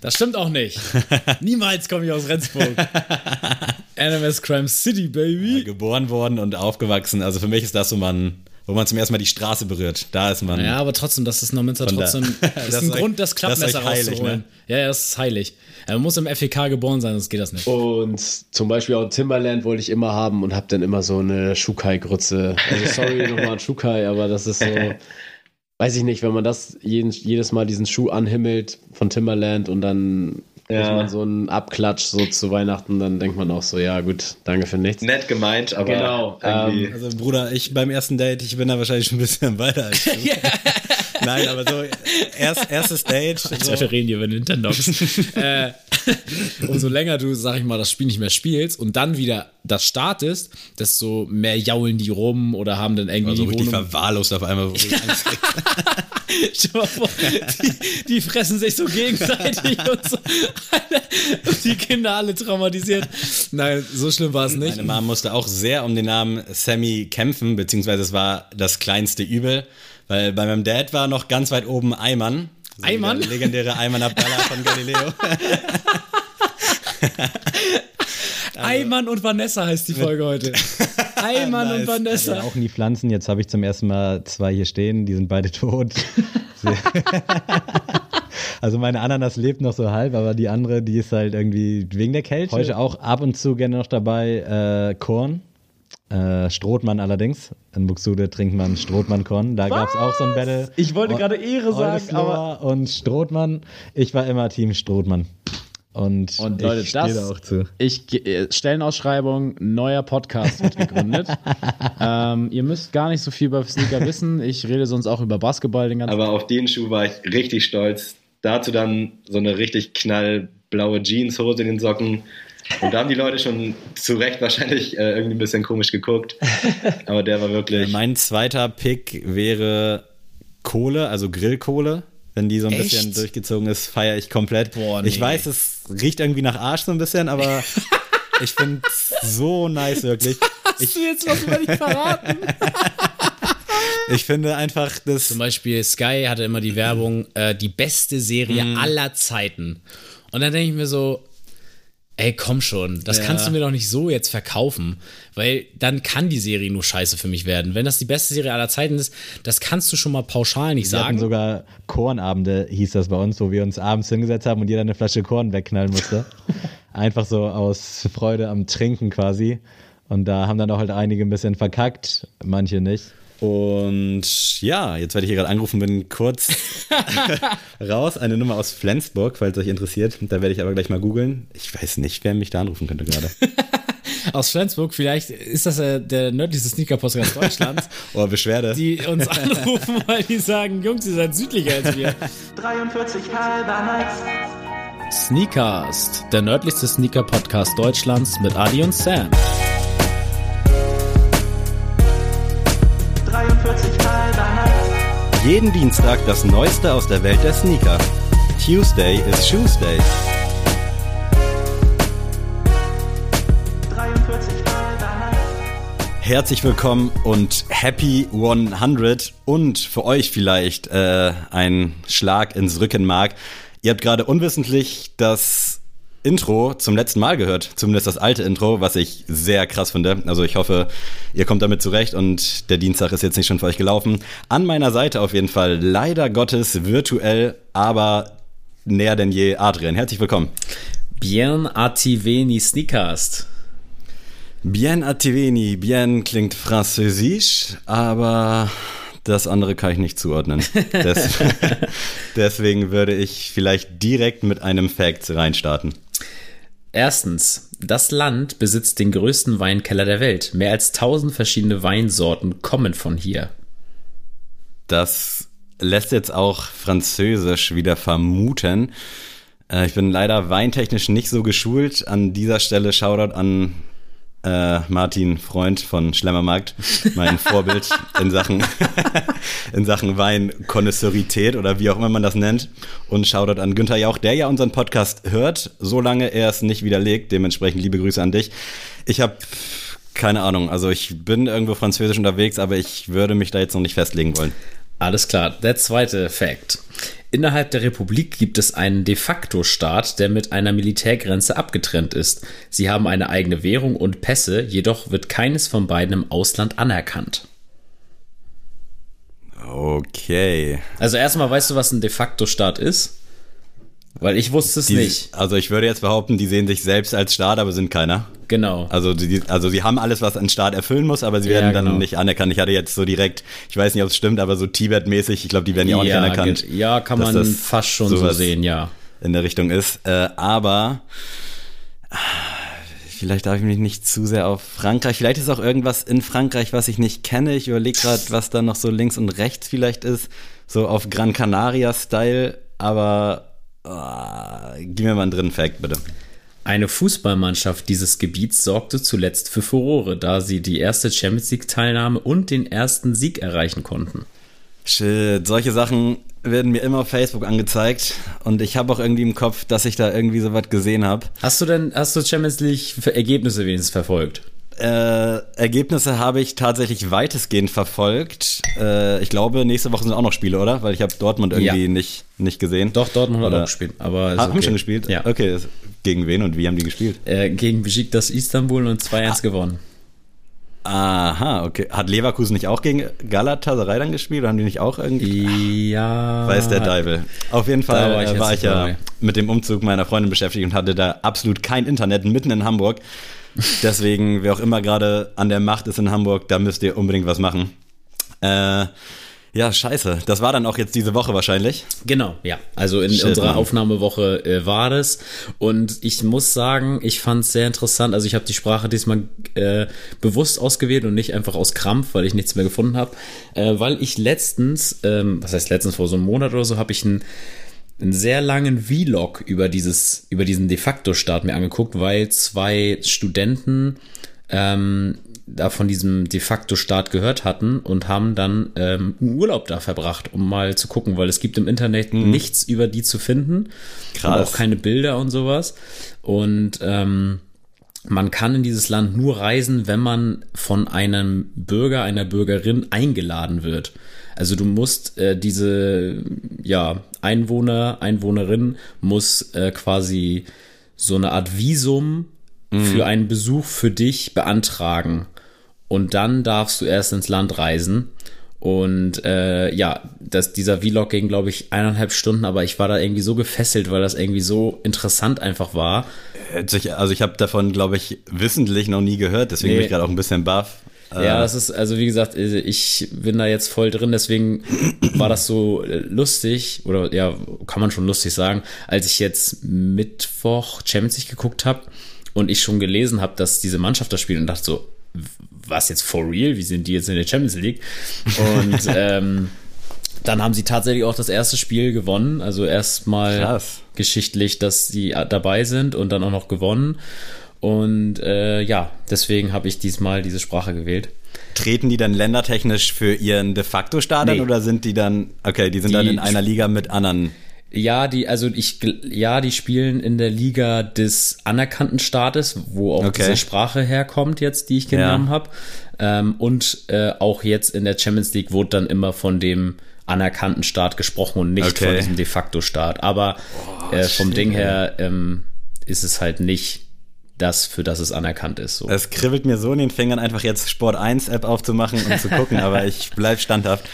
Das stimmt auch nicht. Niemals komme ich aus Rendsburg. NMS Crime City, Baby. Ja, geboren worden und aufgewachsen. Also für mich ist das so man, wo man zum ersten Mal die Straße berührt. Da ist man. Ja, aber trotzdem, das ist Neumünster trotzdem da, ist ein euch, Grund, das Klappmesser das heilig, rauszuholen. Ne? Ja, ja, das ist heilig. Man muss im FEK geboren sein, sonst geht das nicht. Und zum Beispiel auch Timberland wollte ich immer haben und habe dann immer so eine Shukai-Grütze. Also sorry nochmal an Shukai, aber das ist so. Weiß ich nicht, wenn man das jeden, jedes Mal diesen Schuh anhimmelt von Timberland und dann ja. man so einen Abklatsch so zu Weihnachten, dann denkt man auch so, ja gut, danke für nichts. Nett gemeint, aber genau. Ähm, also Bruder, ich beim ersten Date, ich bin da wahrscheinlich schon ein bisschen weiter als du. Nein, aber so erst, erstes Date. So. wir reden hier über Nintendo. äh, umso länger du, sag ich mal, das Spiel nicht mehr spielst und dann wieder das startest, desto mehr jaulen die rum oder haben dann irgendwie also die richtig verwahrlost auf einmal. Stell mal vor, die, die, fressen sich so gegenseitig und so. Und die Kinder alle traumatisiert. Nein, so schlimm war es nicht. Meine Mom musste auch sehr um den Namen Sammy kämpfen, beziehungsweise es war das kleinste Übel. Weil bei meinem Dad war noch ganz weit oben Eimann. So Eimann? Der legendäre Eimann Abdallah von Galileo. Eimann und Vanessa heißt die Folge heute. Eimann nice. und Vanessa. Ja, auch nie Pflanzen. Jetzt habe ich zum ersten Mal zwei hier stehen. Die sind beide tot. also meine Ananas lebt noch so halb, aber die andere, die ist halt irgendwie wegen der Kälte. Heute auch ab und zu gerne noch dabei äh, Korn. Äh, Strothmann allerdings. In Buxude trinkt man Strothmann-Korn. Da gab es auch so ein Battle. Ich wollte gerade Ehre sagen, aber. Und Strothmann. Ich war immer Team Strothmann. Und, und Leute, ich das, da auch zu. Ich, äh, Stellenausschreibung, neuer Podcast wird gegründet. ähm, ihr müsst gar nicht so viel über Sneaker wissen. Ich rede sonst auch über Basketball den ganzen Aber auf den Schuh war ich richtig stolz. Dazu dann so eine richtig knallblaue Jeanshose in den Socken und da haben die Leute schon zu Recht wahrscheinlich äh, irgendwie ein bisschen komisch geguckt. Aber der war wirklich. Mein zweiter Pick wäre Kohle, also Grillkohle. Wenn die so ein Echt? bisschen durchgezogen ist, feiere ich komplett. Boah, nee. Ich weiß, es riecht irgendwie nach Arsch so ein bisschen, aber ich finde es so nice, wirklich. Hast ich, du jetzt was über dich verraten? ich finde einfach, dass. Zum Beispiel Sky hatte immer die Werbung, äh, die beste Serie mm. aller Zeiten. Und dann denke ich mir so, Ey, komm schon, das ja. kannst du mir doch nicht so jetzt verkaufen, weil dann kann die Serie nur scheiße für mich werden. Wenn das die beste Serie aller Zeiten ist, das kannst du schon mal pauschal nicht wir sagen. Wir hatten sogar Kornabende, hieß das bei uns, wo wir uns abends hingesetzt haben und jeder eine Flasche Korn wegknallen musste. Einfach so aus Freude am Trinken quasi. Und da haben dann auch halt einige ein bisschen verkackt, manche nicht. Und ja, jetzt werde ich hier gerade angerufen, bin kurz raus. Eine Nummer aus Flensburg, falls euch interessiert. Da werde ich aber gleich mal googeln. Ich weiß nicht, wer mich da anrufen könnte gerade. aus Flensburg, vielleicht ist das äh, der nördlichste Sneaker-Podcast Deutschlands. oh, Beschwerde. Die uns anrufen, weil die sagen, Jungs, ihr seid südlicher als wir. 43 halber nice. Sneakers, der nördlichste Sneaker-Podcast Deutschlands mit Adi und Sam. Jeden Dienstag das Neueste aus der Welt der Sneaker. Tuesday is Tuesday. Herzlich willkommen und Happy 100 und für euch vielleicht äh, ein Schlag ins Rückenmark. Ihr habt gerade unwissentlich das Intro zum letzten Mal gehört, zumindest das alte Intro, was ich sehr krass finde. Also ich hoffe, ihr kommt damit zurecht und der Dienstag ist jetzt nicht schon für euch gelaufen. An meiner Seite auf jeden Fall, leider Gottes virtuell, aber näher denn je Adrian. Herzlich willkommen. Bien attiveni Sneakast. Bien attiveni, bien klingt französisch, aber das andere kann ich nicht zuordnen. Des deswegen würde ich vielleicht direkt mit einem Fact reinstarten. Erstens, das Land besitzt den größten Weinkeller der Welt. Mehr als 1000 verschiedene Weinsorten kommen von hier. Das lässt jetzt auch Französisch wieder vermuten. Äh, ich bin leider weintechnisch nicht so geschult. An dieser Stelle Shoutout an äh, Martin Freund von Schlemmermarkt, mein Vorbild in Sachen, in Sachen Weinkonnoisseurität oder wie auch immer man das nennt. Und Shoutout an Günther Jauch, der ja unseren Podcast hört, solange er es nicht widerlegt. Dementsprechend liebe Grüße an dich. Ich habe keine Ahnung, also ich bin irgendwo französisch unterwegs, aber ich würde mich da jetzt noch nicht festlegen wollen. Alles klar. Der zweite Fact. Innerhalb der Republik gibt es einen de facto Staat, der mit einer Militärgrenze abgetrennt ist. Sie haben eine eigene Währung und Pässe, jedoch wird keines von beiden im Ausland anerkannt. Okay. Also erstmal weißt du, was ein de facto Staat ist? Weil ich wusste es Die, nicht. Also ich würde jetzt behaupten, die sehen sich selbst als Staat, aber sind keiner. Genau. Also, die, also sie haben alles, was ein Staat erfüllen muss, aber sie werden Ja, dann genau. nicht anerkannt. Ich hatte jetzt so direkt, ich weiß nicht, ob es stimmt, aber so Tibet-mäßig, ich glaube, die werden ja auch nicht anerkannt. Ja, kann man das fast schon so sehen, ja. In der Richtung ist. Äh, aber vielleicht darf ich mich nicht zu sehr auf Frankreich. Vielleicht ist auch irgendwas in Frankreich, was ich nicht kenne. Ich überlege gerade, was da noch so links und rechts vielleicht ist. So auf Gran Canaria-Style, aber ah, gib mir mal einen dritten Fact, bitte. Eine Fußballmannschaft dieses Gebiets sorgte zuletzt für Furore, da sie die erste Champions League-Teilnahme und den ersten Sieg erreichen konnten. Shit, solche Sachen werden mir immer auf Facebook angezeigt und ich habe auch irgendwie im Kopf, dass ich da irgendwie so was gesehen habe. Hast du denn, hast du Champions League-Ergebnisse wenigstens verfolgt? Äh, Ergebnisse habe ich tatsächlich weitestgehend verfolgt. Äh, ich glaube, nächste Woche sind auch noch Spiele, oder? Weil ich habe Dortmund irgendwie Ja. nicht, nicht gesehen. Doch, Dortmund hat auch gespielt. Aber Haben okay. schon gespielt? Ja. Okay, gegen wen und wie haben die gespielt? Äh, gegen Besiktas Istanbul und 2-1 Ah. gewonnen. Aha, okay. Hat Leverkusen nicht auch gegen Galatasaray dann gespielt? Oder haben die nicht auch irgendwie... Ja. Weiß der Deibel. Auf jeden Fall war ich äh, war ich ja dabei. mit dem Umzug meiner Freundin beschäftigt und hatte da absolut kein Internet mitten in Hamburg. Deswegen, wer auch immer gerade an der Macht ist in Hamburg, da müsst ihr unbedingt was machen. Äh, ja, scheiße. Das war dann auch jetzt diese Woche wahrscheinlich. Genau, ja. Also in Shit, unserer Mann. Aufnahmewoche äh, war das. Und ich muss sagen, ich fand es sehr interessant. Also ich habe die Sprache diesmal äh, bewusst ausgewählt und nicht einfach aus Krampf, weil ich nichts mehr gefunden habe. Äh, weil ich letztens, ähm, was heißt letztens, vor so einem Monat oder so, habe ich einen einen sehr langen Vlog über dieses, über diesen de facto Staat mir angeguckt, weil zwei Studenten ähm, da von diesem de facto Staat gehört hatten und haben dann ähm, einen Urlaub da verbracht, um mal zu gucken, weil es gibt im Internet nichts über die zu finden. Krass. Auch keine Bilder und sowas. Und ähm, man kann in dieses Land nur reisen, wenn man von einem Bürger, einer Bürgerin eingeladen wird. Also du musst äh, diese ja, Einwohner, Einwohnerin muss äh, quasi so eine Art Visum für einen Besuch für dich beantragen. Und dann darfst du erst ins Land reisen. Und äh, ja, das, dieser Vlog ging, glaube ich, eineinhalb Stunden, aber ich war da irgendwie so gefesselt, weil das irgendwie so interessant einfach war. Also ich habe davon, glaube ich, wissentlich noch nie gehört. Deswegen Nee. bin ich gerade auch ein bisschen baff. Ja, Äh, das ist, also wie gesagt, äh, ich bin da jetzt voll drin, deswegen war das so äh, lustig, oder ja, kann man schon lustig sagen, als ich jetzt Mittwoch Champions League geguckt habe und ich schon gelesen habe, dass diese Mannschaft da spielt und dachte so, was jetzt for real? Wie sind die jetzt in der Champions League? Und ähm, dann haben sie tatsächlich auch das erste Spiel gewonnen. Also erstmal geschichtlich, dass sie dabei sind und dann auch noch gewonnen. Und äh, ja, deswegen habe ich diesmal diese Sprache gewählt. Treten die dann ländertechnisch für ihren de facto Staat an Nee. oder sind die dann, okay, die sind dann Die- in einer Liga mit anderen. Ja, die, also ich, ja, die spielen in der Liga des anerkannten Staates, wo auch Okay. diese Sprache herkommt jetzt, die ich genommen Ja. habe. Ähm, und äh, auch jetzt in der Champions League wurde dann immer von dem anerkannten Staat gesprochen und nicht Okay. von diesem de facto Staat. Aber äh, vom Ding her ähm, ist es halt nicht das, für das es anerkannt ist. So. Es kribbelt mir so in den Fingern, einfach jetzt Sport 1 App aufzumachen und zu gucken, aber ich bleib standhaft.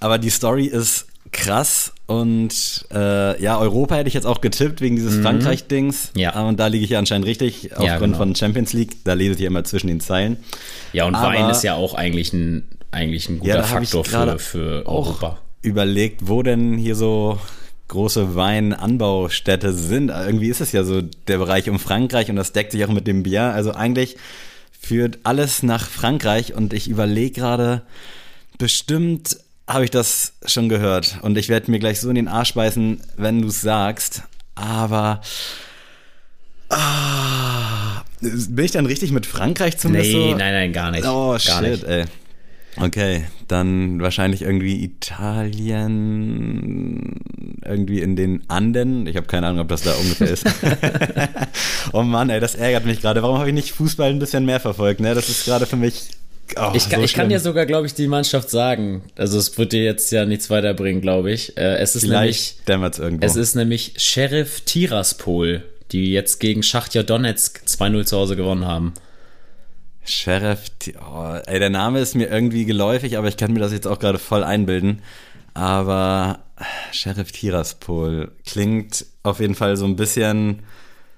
Aber die Story ist krass und äh, ja, Europa hätte ich jetzt auch getippt wegen dieses Frankreich-Dings. Mhm. Ja. Und da liege ich ja anscheinend richtig aufgrund genau. von Champions League. Da lese ich ja immer zwischen den Zeilen. Ja, und Aber- Wein ist ja auch eigentlich ein, eigentlich ein guter ich Faktor für, für auch Europa. überlegt, wo denn hier so große Weinanbaustädte sind. Irgendwie ist es ja so der Bereich um Frankreich und das deckt sich auch mit dem Bier. Also eigentlich führt alles nach Frankreich und ich überlege gerade, bestimmt habe ich das schon gehört und ich werde mir gleich so in den Arsch beißen, wenn du es sagst. Aber ah, bin ich dann richtig mit Frankreich zumindest Nee, so? nein, nein, gar nicht. Oh, gar shit, nicht. ey. Okay, dann wahrscheinlich irgendwie Italien, irgendwie in den Anden. Ich habe keine Ahnung, ob das da ungefähr ist. oh Mann, ey, das ärgert mich gerade. Warum habe ich nicht Fußball ein bisschen mehr verfolgt? Ne? Das ist gerade für mich Oh, Ich kann, so ich kann dir sogar, glaube ich, die Mannschaft sagen. Also es wird dir jetzt ja nichts weiterbringen, glaube ich. Äh, es ist nämlich, Vielleicht dämmert's irgendwo. es ist nämlich Sheriff Tiraspol, die jetzt gegen Schachtja Donetsk 2-0 zu Hause gewonnen haben. Sheriff, oh, ey, der Name ist mir irgendwie geläufig, aber ich kann mir das jetzt auch gerade voll einbilden. Aber Sheriff Tiraspol klingt auf jeden Fall so ein bisschen,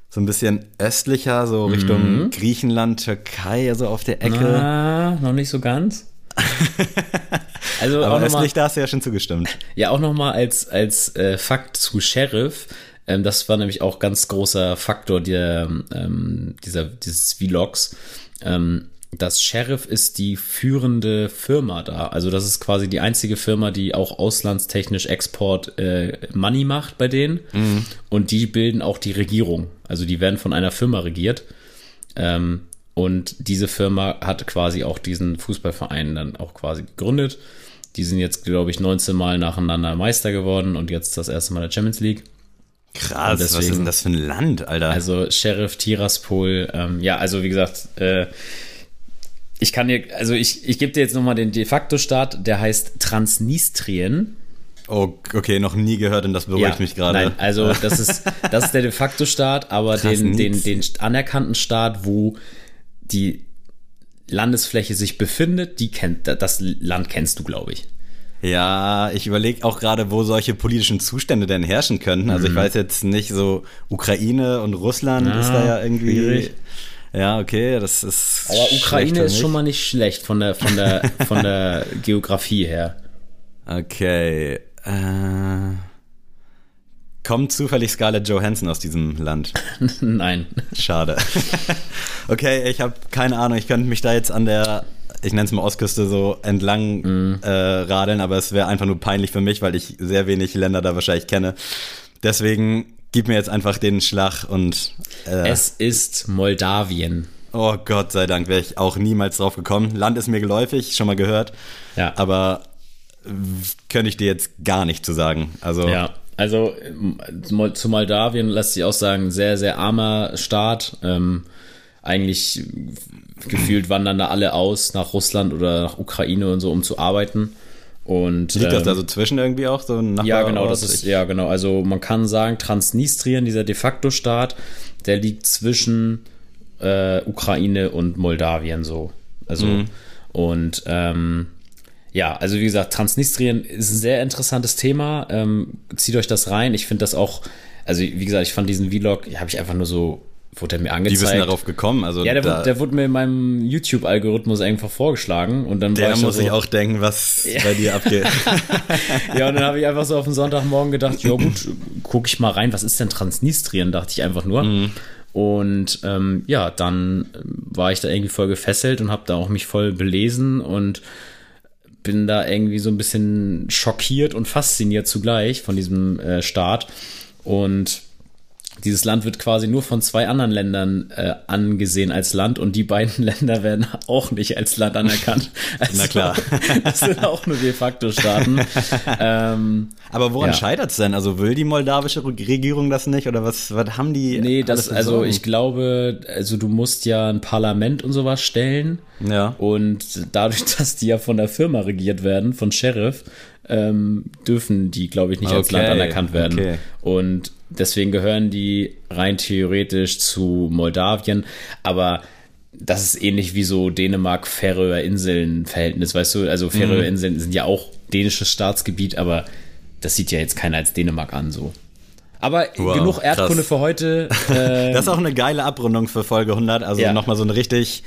so ein bisschen östlicher, so Richtung Griechenland, Türkei, also auf der Ecke. Ah, noch nicht so ganz. Also auch aber noch mal, östlich, da hast du ja schon zugestimmt. ja auch nochmal als, als äh, Fakt zu Sheriff. Ähm, das war nämlich auch ganz großer Faktor der, ähm, dieser, dieses Vlogs. Ähm, das Sheriff ist die führende Firma da. Also das ist quasi die einzige Firma, die auch auslandstechnisch Export äh, Money macht bei denen. Und die bilden auch die Regierung. Also die werden von einer Firma regiert. Ähm, und diese Firma hat quasi auch diesen Fußballverein dann auch quasi gegründet. Die sind jetzt, glaube ich, 19 Mal nacheinander Meister geworden und jetzt das erste Mal der Champions League. Krass, Und was deswegen- ist denn das für ein Land, Alter? Also Sheriff Tiraspol, ähm, ja, also wie gesagt, äh, ich kann dir, also ich, ich gebe dir jetzt nochmal den de facto Staat, der heißt Transnistrien. oh, okay, noch nie gehört und das beruhigt mich gerade. Nein, also das ist, das ist der de facto Staat, aber den, den, den anerkannten Staat, wo die Landesfläche sich befindet, die kennt, das Land kennst du, glaube ich. Ja, ich überlege auch gerade, wo solche politischen Zustände denn herrschen könnten. Also ich weiß jetzt nicht, so Ukraine und Russland Mhm. Ja, ist da ja irgendwie. schwierig. Ja, okay, das ist. Aber Ukraine ist schon mal nicht schlecht von der, von der, von der Geografie her. Okay. Äh, kommt zufällig Scarlett Johansson aus diesem Land? Nein. Schade. okay, ich habe keine Ahnung. Ich könnte mich da jetzt an der, ich nenne es mal Ostküste, so entlang Mhm. äh, radeln, aber es wäre einfach nur peinlich für mich, weil ich sehr wenig Länder da wahrscheinlich kenne. Deswegen gib mir jetzt einfach den Schlag und äh, Es ist Moldawien. oh Gott sei Dank wäre ich auch niemals drauf gekommen. Land ist mir geläufig, schon mal gehört, Ja. aber äh, könnte ich dir jetzt gar nicht zu sagen. Also Ja, also ähm, zu Moldawien lässt sich auch sagen, sehr, sehr armer Staat. Ähm, eigentlich gefühlt wandern da alle aus nach Russland oder nach Ukraine und so, um zu arbeiten. Und, liegt das ähm, da so zwischen irgendwie auch so ein Ja, genau, das ist, ja, genau. Also man kann sagen, Transnistrien, dieser de facto Staat, der liegt zwischen äh, Ukraine und Moldawien so. Also, und ähm, ja, also wie gesagt, Transnistrien ist ein sehr interessantes Thema. Ähm, zieht euch das rein. Ich finde das auch, also wie gesagt, ich fand diesen Vlog, habe ich einfach nur so, wurde er mir Die angezeigt. wissen darauf gekommen. Also ja, der, da, wurde, der wurde mir in meinem YouTube-Algorithmus einfach vorgeschlagen und dann war der ich da muss so, sich auch denken, was bei dir abgeht. Ja, und dann habe ich einfach so auf den Sonntagmorgen gedacht, ja gut, gucke ich mal rein, was ist denn Transnistrien, dachte ich einfach nur. Und ähm, ja, dann war ich da irgendwie voll gefesselt und habe da auch mich voll belesen und bin da irgendwie so ein bisschen schockiert und fasziniert zugleich von diesem äh, Staat. Und dieses Land wird quasi nur von zwei anderen Ländern äh, angesehen als Land und die beiden Länder werden auch nicht als Land anerkannt. Also, Na klar. das sind auch nur de facto Staaten. ähm, Aber woran Ja. scheitert es denn? Also will die moldawische Regierung das nicht oder was, was haben die? nee, das, also ich glaube, also du musst ja ein Parlament und sowas stellen. Ja. Und dadurch, dass die ja von der Firma regiert werden, von Sheriff, ähm, dürfen die, glaube ich, nicht als Okay, Land anerkannt werden. okay. Und deswegen gehören die rein theoretisch zu Moldawien. Aber das ist ähnlich wie so Dänemark-Färöer-Inseln-Verhältnis, weißt du? Also Färöer-Inseln sind ja auch dänisches Staatsgebiet, aber das sieht ja jetzt keiner als Dänemark an, so. Aber Wow, genug Erdkunde krass. für heute. Äh, Das ist auch eine geile Abrundung für Folge 100. Also Ja. nochmal so eine richtig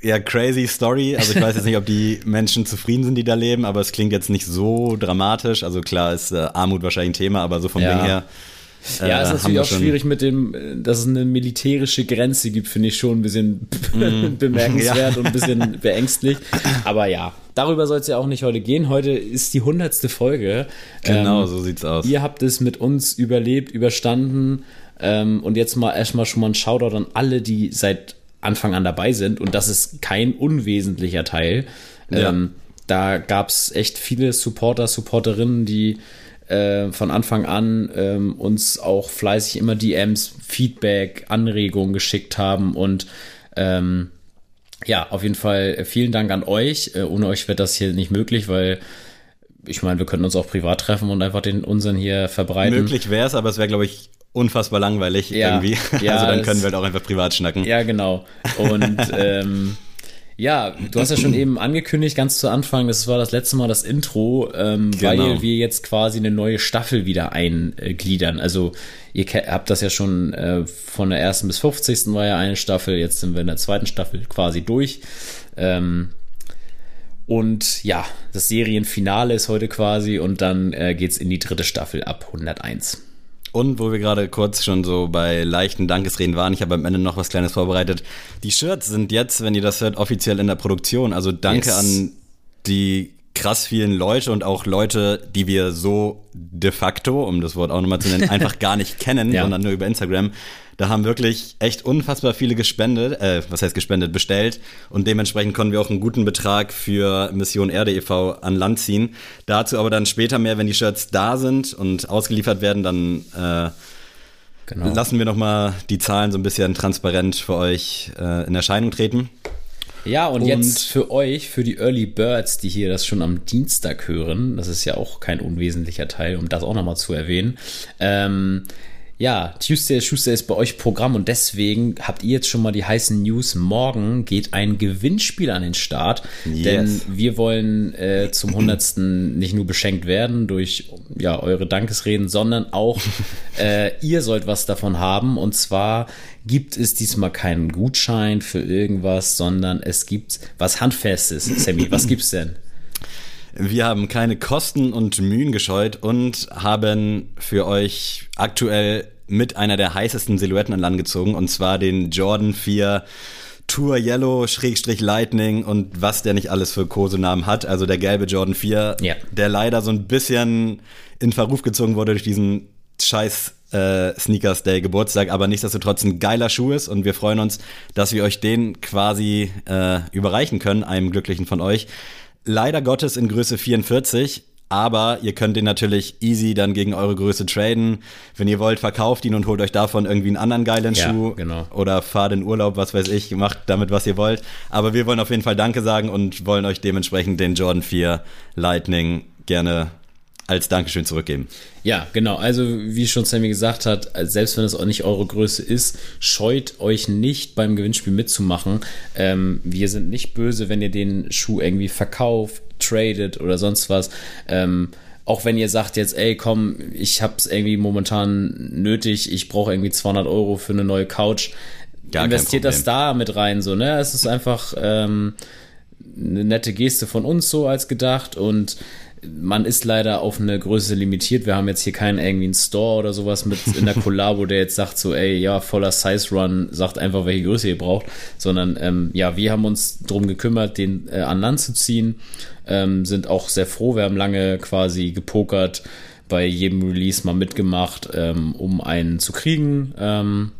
ja, crazy Story. Also ich weiß jetzt nicht, ob die Menschen zufrieden sind, die da leben, aber es klingt jetzt nicht so dramatisch. Also klar ist äh, Armut wahrscheinlich ein Thema, aber so vom Ja. Ding her. Ja, äh, ist natürlich auch schwierig mit dem, dass es eine militärische Grenze gibt, finde ich schon ein bisschen bemerkenswert Ja. und ein bisschen beängstlich. Aber ja, darüber soll es ja auch nicht heute gehen. Heute ist die hundertste Folge. Genau, Ähm, so sieht's aus. Ihr habt es mit uns überlebt, überstanden. Ähm, und jetzt mal erstmal schon mal ein Shoutout an alle, die seit Anfang an dabei sind. Und das ist kein unwesentlicher Teil. Ja. Ähm, da gab es echt viele Supporter, Supporterinnen, die äh, von Anfang an ähm, uns auch fleißig immer DMs, Feedback, Anregungen geschickt haben und ähm, ja, auf jeden Fall vielen Dank an euch. Äh, ohne euch wird das hier nicht möglich, weil ich meine, wir könnten uns auch privat treffen und einfach den unseren hier verbreiten. Möglich wäre es, aber es wäre, glaube ich, unfassbar langweilig Ja, irgendwie. ja, also dann können wir halt auch einfach privat schnacken. Ja, genau. Und ähm, ja, du hast ja schon eben angekündigt, ganz zu Anfang, das war das letzte Mal das Intro, ähm, Genau. weil wir jetzt quasi eine neue Staffel wieder eingliedern. Also ihr habt das ja schon äh, von der ersten bis 50. war ja eine Staffel, jetzt sind wir in der zweiten Staffel quasi durch. Ähm, und ja, das Serienfinale ist heute quasi und dann äh, geht's in die dritte Staffel ab 101. Und wo wir gerade kurz schon so bei leichten Dankesreden waren, ich habe am Ende noch was Kleines vorbereitet. Die Shirts sind jetzt, wenn ihr das hört, offiziell in der Produktion. Also danke Yes. an die krass vielen Leute und auch Leute, die wir so de facto, um das Wort auch nochmal zu nennen, einfach gar nicht kennen, Ja. sondern nur über Instagram. Da haben wirklich echt unfassbar viele gespendet, äh, was heißt gespendet, bestellt und dementsprechend konnten wir auch einen guten Betrag für Mission Erde e.V. an Land ziehen. Dazu aber dann später mehr, wenn die Shirts da sind und ausgeliefert werden, dann äh, Genau. lassen wir nochmal die Zahlen so ein bisschen transparent für euch äh, in Erscheinung treten. Ja, und, Und- jetzt für euch, für die Early Birds, die hier das schon am Dienstag hören, das ist ja auch kein unwesentlicher Teil, um das auch nochmal zu erwähnen. Ähm, ja, Tuesday Tuesday ist bei euch Programm und deswegen habt ihr jetzt schon mal die heißen News. Morgen geht ein Gewinnspiel an den Start, Yes. denn wir wollen äh, zum hundertsten nicht nur beschenkt werden durch ja eure Dankesreden, sondern auch äh, ihr sollt was davon haben. Und zwar gibt es diesmal keinen Gutschein für irgendwas, sondern es gibt was Handfestes. Sammy, was gibt's denn? Wir haben keine Kosten und Mühen gescheut und haben für euch aktuell mit einer der heißesten Silhouetten an Land gezogen und zwar den Jordan 4 Tour Yellow Schrägstrich Lightning und was der nicht alles für Kosenamen hat. Also der gelbe Jordan 4, Ja. der leider so ein bisschen in Verruf gezogen wurde durch diesen scheiß äh, Sneakers Day Geburtstag, aber nichtsdestotrotz ein geiler Schuh ist und wir freuen uns, dass wir euch den quasi äh, überreichen können, einem Glücklichen von euch. Leider Gottes in Größe 44, aber ihr könnt den natürlich easy dann gegen eure Größe traden. Wenn ihr wollt, verkauft ihn und holt euch davon irgendwie einen anderen geilen Ja, Schuh. genau. Oder fahrt in Urlaub, was weiß ich, macht damit, was ihr wollt. Aber wir wollen auf jeden Fall Danke sagen und wollen euch dementsprechend den Jordan 4 Lightning gerne als Dankeschön zurückgeben. Ja, genau. Also, wie schon Sammy gesagt hat, selbst wenn es auch nicht eure Größe ist, scheut euch nicht beim Gewinnspiel mitzumachen. Ähm, wir sind nicht böse, wenn ihr den Schuh irgendwie verkauft, tradet oder sonst was. Ähm, auch wenn ihr sagt jetzt, ey, komm, ich hab's irgendwie momentan nötig, ich brauche irgendwie 200 Euro für eine neue Couch. Gar investiert das da mit rein, so, ne? Es ist einfach ähm, eine nette Geste von uns so als gedacht und man ist leider auf eine Größe limitiert. Wir haben jetzt hier keinen irgendwie einen Store oder sowas mit in der Collabo, der jetzt sagt so, ey, ja, voller Size Run, sagt einfach, welche Größe ihr braucht, sondern ähm, ja, wir haben uns drum gekümmert, den äh, an Land zu ziehen, ähm, sind auch sehr froh. Wir haben lange quasi gepokert, bei jedem Release mal mitgemacht, ähm, um einen zu kriegen. Ähm,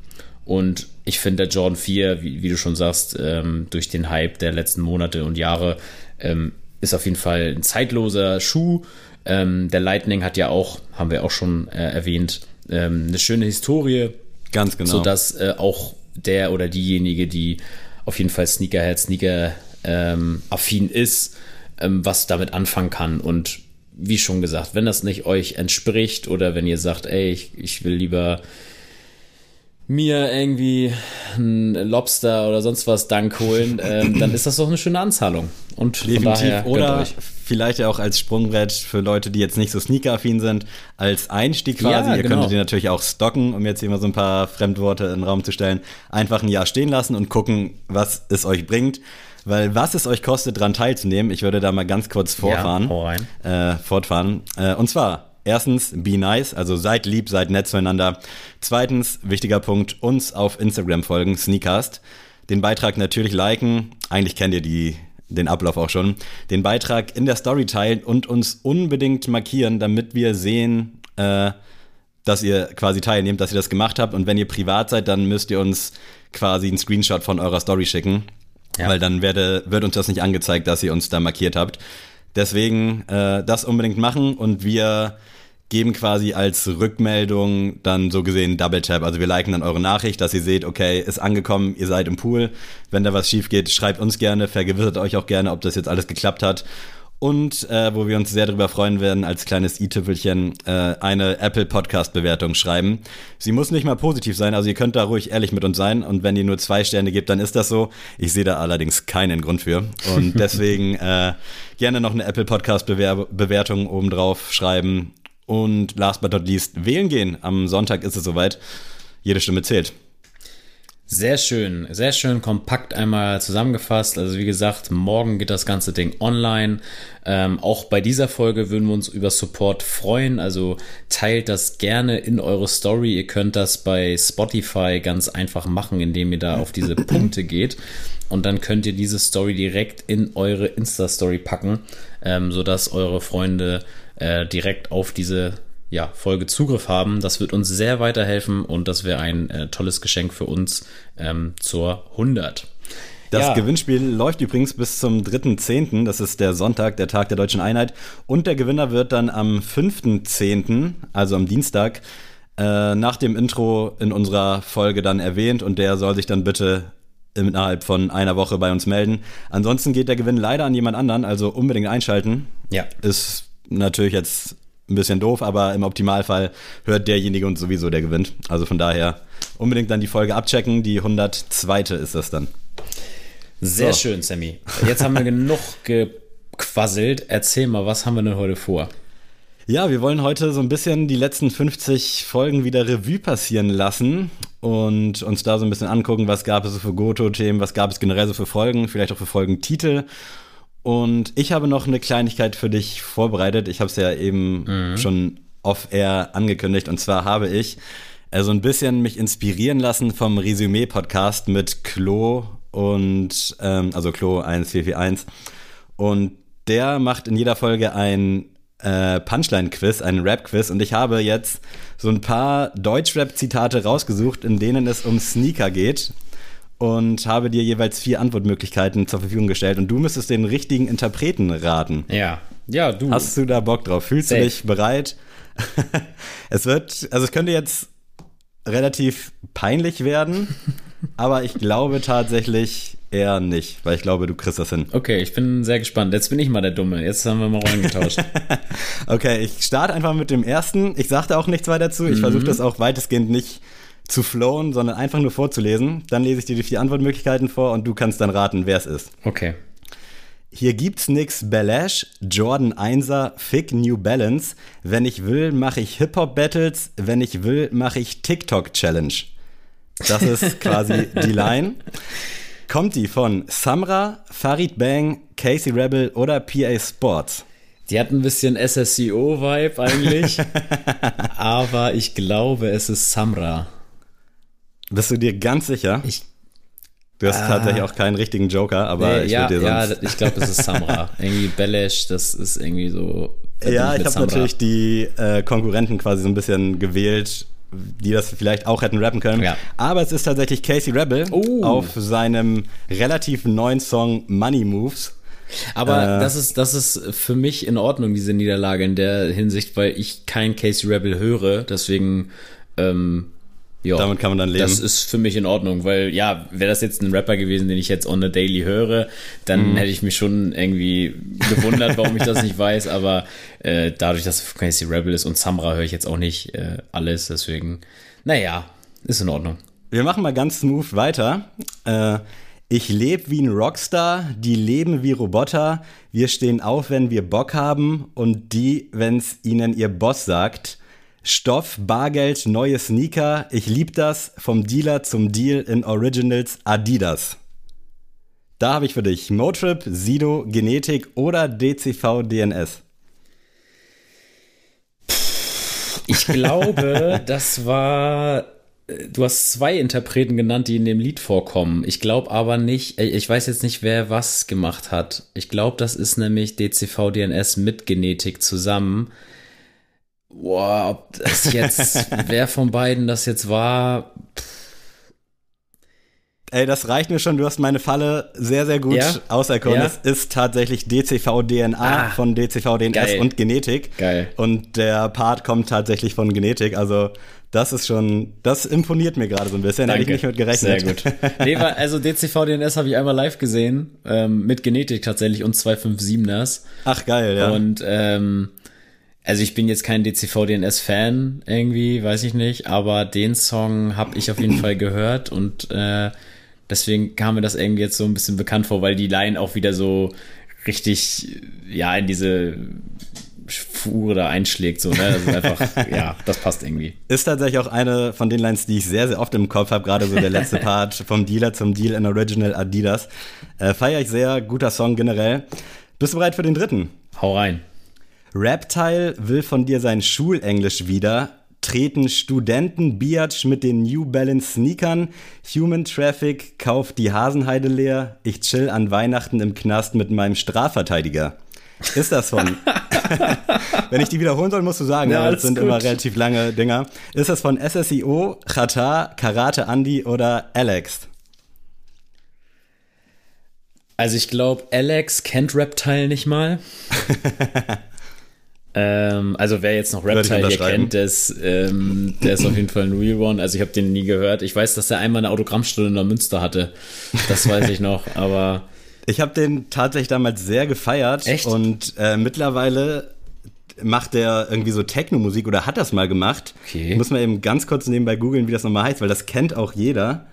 und ich finde, der Jordan 4, wie, wie du schon sagst, ähm, durch den Hype der letzten Monate und Jahre, ähm, ist auf jeden Fall ein zeitloser Schuh. Ähm, der Lightning hat ja auch, haben wir auch schon äh, erwähnt, ähm, eine schöne Historie, Ganz genau. sodass äh, auch der oder diejenige, die auf jeden Fall Sneakerhead, Sneaker ähm, affin ist, ähm, was damit anfangen kann. Und wie schon gesagt, wenn das nicht euch entspricht oder wenn ihr sagt, ey, ich, ich will lieber mir irgendwie ein Lobster oder sonst was Dank holen, ähm, dann ist das doch eine schöne Anzahlung. Und Definitiv. Oder vielleicht ja auch als Sprungbrett für Leute, die jetzt nicht so sneaker-affin sind, als Einstieg quasi. Ja, Ihr genau. könntet den natürlich auch stocken, um jetzt hier mal so ein paar Fremdworte in den Raum zu stellen. Einfach ein Jahr stehen lassen und gucken, was es euch bringt. Weil was es euch kostet, daran teilzunehmen, ich würde da mal ganz kurz vorfahren, rein. äh, fortfahren. Äh, und zwar, erstens, be nice, also seid lieb, seid nett zueinander. Zweitens, wichtiger Punkt, uns auf Instagram folgen, Sneakast. Den Beitrag natürlich liken, eigentlich kennt ihr die, den Ablauf auch schon. Den Beitrag in der Story teilen und uns unbedingt markieren, damit wir sehen, äh, dass ihr quasi teilnehmt, dass ihr das gemacht habt. Und wenn ihr privat seid, dann müsst ihr uns quasi einen Screenshot von eurer Story schicken. Ja. Weil dann werde, wird uns das nicht angezeigt, dass ihr uns da markiert habt. Deswegen äh, das unbedingt machen und wir geben quasi als Rückmeldung dann so gesehen Double Tap. Also wir liken dann eure Nachricht, dass ihr seht, okay, ist angekommen, ihr seid im Pool. Wenn da was schief geht, schreibt uns gerne, vergewissert euch auch gerne, ob das jetzt alles geklappt hat. Und äh, wo wir uns sehr darüber freuen werden, als kleines i-Tüpfelchen äh, eine Apple Podcast Bewertung schreiben. Sie muss nicht mal positiv sein, also ihr könnt da ruhig ehrlich mit uns sein. Und wenn ihr nur zwei Sterne gebt, dann ist das so. Ich sehe da allerdings keinen Grund für. Und deswegen äh, gerne noch eine Apple Podcast Bewertung obendrauf schreiben. Und last but not least, wählen gehen. Am Sonntag ist es soweit. Jede Stimme zählt. Sehr schön, sehr schön kompakt einmal zusammengefasst. Also wie gesagt, morgen geht das ganze Ding online. Ähm, auch bei dieser Folge würden wir uns über Support freuen. Also teilt das gerne in eure Story. Ihr könnt das bei Spotify ganz einfach machen, indem ihr da auf diese Punkte geht. Und dann könnt ihr diese Story direkt in eure Insta-Story packen, ähm, sodass eure Freunde äh, direkt auf diese ja, Folge Zugriff haben. Das wird uns sehr weiterhelfen und das wäre ein äh, tolles Geschenk für uns ähm, zur 100. Das ja. Gewinnspiel läuft übrigens bis zum 3.10., das ist der Sonntag, der Tag der deutschen Einheit. Und der Gewinner wird dann am 5.10., also am Dienstag, äh, nach dem Intro in unserer Folge dann erwähnt und der soll sich dann bitte innerhalb von einer Woche bei uns melden. Ansonsten geht der Gewinn leider an jemand anderen, also unbedingt einschalten. Ja. Ist natürlich jetzt ein bisschen doof, aber im Optimalfall hört derjenige uns sowieso, der gewinnt. Also von daher unbedingt dann die Folge abchecken. Die 102. ist das dann. Sehr so. schön, Sammy. Jetzt haben wir genug gequasselt. Erzähl mal, was haben wir denn heute vor? Ja, wir wollen heute so ein bisschen die letzten 50 Folgen wieder Revue passieren lassen und uns da so ein bisschen angucken, was gab es so für Goto-Themen, was gab es generell so für Folgen, vielleicht auch für Folgentitel und ich habe noch eine Kleinigkeit für dich vorbereitet. Ich habe es ja eben mhm. schon off-air angekündigt. Und zwar habe ich äh, so ein bisschen mich inspirieren lassen vom Resümee-Podcast mit Klo und, ähm, also Klo 1441. Und der macht in jeder Folge ein äh, Punchline-Quiz, einen Rap-Quiz. Und ich habe jetzt so ein paar Deutsch-Rap-Zitate rausgesucht, in denen es um Sneaker geht und habe dir jeweils vier Antwortmöglichkeiten zur Verfügung gestellt und du müsstest den richtigen Interpreten raten. Ja, ja, du. Hast du da Bock drauf? Fühlst Safe. du dich bereit? es wird, also es könnte jetzt relativ peinlich werden, aber ich glaube tatsächlich eher nicht, weil ich glaube, du kriegst das hin. Okay, ich bin sehr gespannt. Jetzt bin ich mal der Dumme. Jetzt haben wir mal Rollen getauscht. okay, ich starte einfach mit dem ersten. Ich sagte auch nichts weiter dazu. Ich mhm. versuche das auch weitestgehend nicht zu flowen, sondern einfach nur vorzulesen. Dann lese ich dir die vier Antwortmöglichkeiten vor und du kannst dann raten, wer es ist. Okay. Hier gibt's nix Balash, Jordan 1er, Fick New Balance. Wenn ich will, mache ich Hip-Hop-Battles. Wenn ich will, mache ich TikTok-Challenge. Das ist quasi die Line. Kommt die von Samra, Farid Bang, Casey Rebel oder PA Sports? Die hat ein bisschen SSCO-Vibe eigentlich. aber ich glaube, es ist Samra. Bist du dir ganz sicher? Ich, du hast ah, tatsächlich auch keinen richtigen Joker, aber nee, ich ja, dir sonst... Ja, ich glaube, es ist Samra. irgendwie Belesh, das ist irgendwie so... Ja, ich habe natürlich die äh, Konkurrenten quasi so ein bisschen gewählt, die das vielleicht auch hätten rappen können. Ja. Aber es ist tatsächlich Casey Rebel oh. auf seinem relativ neuen Song Money Moves. Aber äh, das ist das ist für mich in Ordnung diese Niederlage in der Hinsicht, weil ich kein Casey Rebel höre, deswegen ähm, ja, damit kann man dann leben. Das ist für mich in Ordnung, weil ja, wäre das jetzt ein Rapper gewesen, den ich jetzt on a daily höre, dann mhm. hätte ich mich schon irgendwie gewundert, warum ich das nicht weiß, aber äh, dadurch, dass Casey Rebel ist und Samra höre ich jetzt auch nicht äh, alles, deswegen, naja, ist in Ordnung. Wir machen mal ganz smooth weiter. Äh, ich lebe wie ein Rockstar, die leben wie Roboter, wir stehen auf, wenn wir Bock haben und die, wenn's ihnen ihr Boss sagt. Stoff, Bargeld, neue Sneaker. Ich lieb das. Vom Dealer zum Deal in Originals Adidas. Da habe ich für dich Motrip, Sido, Genetik oder DCV DNS. Ich glaube, das war. Du hast zwei Interpreten genannt, die in dem Lied vorkommen. Ich glaube aber nicht, äh, ich weiß jetzt nicht, wer was gemacht hat. Ich glaube, das ist nämlich DCV DNS mit Genetik zusammen. Boah, ob das jetzt, wer von beiden das jetzt war. Ey, das reicht mir schon. Du hast meine Falle sehr, sehr gut Ja? auserkoren. Ja? Es ist tatsächlich DCV-DNA Ah, von DCV-DNS und Genetik. Geil. Und der Part kommt tatsächlich von Genetik. Also, das ist schon, das imponiert mir gerade so ein bisschen. Hätte ich nicht mit gerechnet. Sehr gut. Nee, weil, also DCV DNS habe ich einmal live gesehen, ähm, mit Genetik tatsächlich und 257ers. Ach, geil, ja. Und ähm, also ich bin jetzt kein DCV DNS Fan irgendwie, weiß ich nicht, aber den Song habe ich auf jeden Fall gehört und äh, deswegen kam mir das irgendwie jetzt so ein bisschen bekannt vor, weil die Line auch wieder so richtig ja in diese Fuhre da einschlägt so, ne? Also einfach ja, das passt irgendwie. Ist tatsächlich auch eine von den Lines, die ich sehr, sehr oft im Kopf habe. Gerade so der letzte Part vom Dealer zum Deal in Original Adidas. Äh, Feier ich sehr. Guter Song generell. Bist du bereit für den dritten? Hau rein. Raptile will von dir sein Schulenglisch wieder. Treten Studenten Biatch mit den New Balance Sneakern. Human Traffic kauft die Hasenheide leer. Ich chill an Weihnachten im Knast mit meinem Strafverteidiger. Ist das von? Wenn ich die wiederholen soll, musst du sagen, Ja, das sind gut. immer relativ lange Dinger. Ist das von SSIO, Qatar, Karate Andy oder Alex? Also ich glaube, Alex kennt Reptile nicht mal. ähm, also wer jetzt noch Reptile hier kennt, der ist, ähm, der ist auf jeden Fall ein Real One. Also ich habe den nie gehört. Ich weiß, dass er einmal eine Autogrammstunde in der Münster hatte. Das weiß ich noch, aber Ich habe den tatsächlich damals sehr gefeiert Echt? und äh, mittlerweile macht der irgendwie so Techno-Musik oder hat das mal gemacht. Okay. Muss man eben ganz kurz nebenbei googeln, wie das nochmal heißt, weil das kennt auch jeder.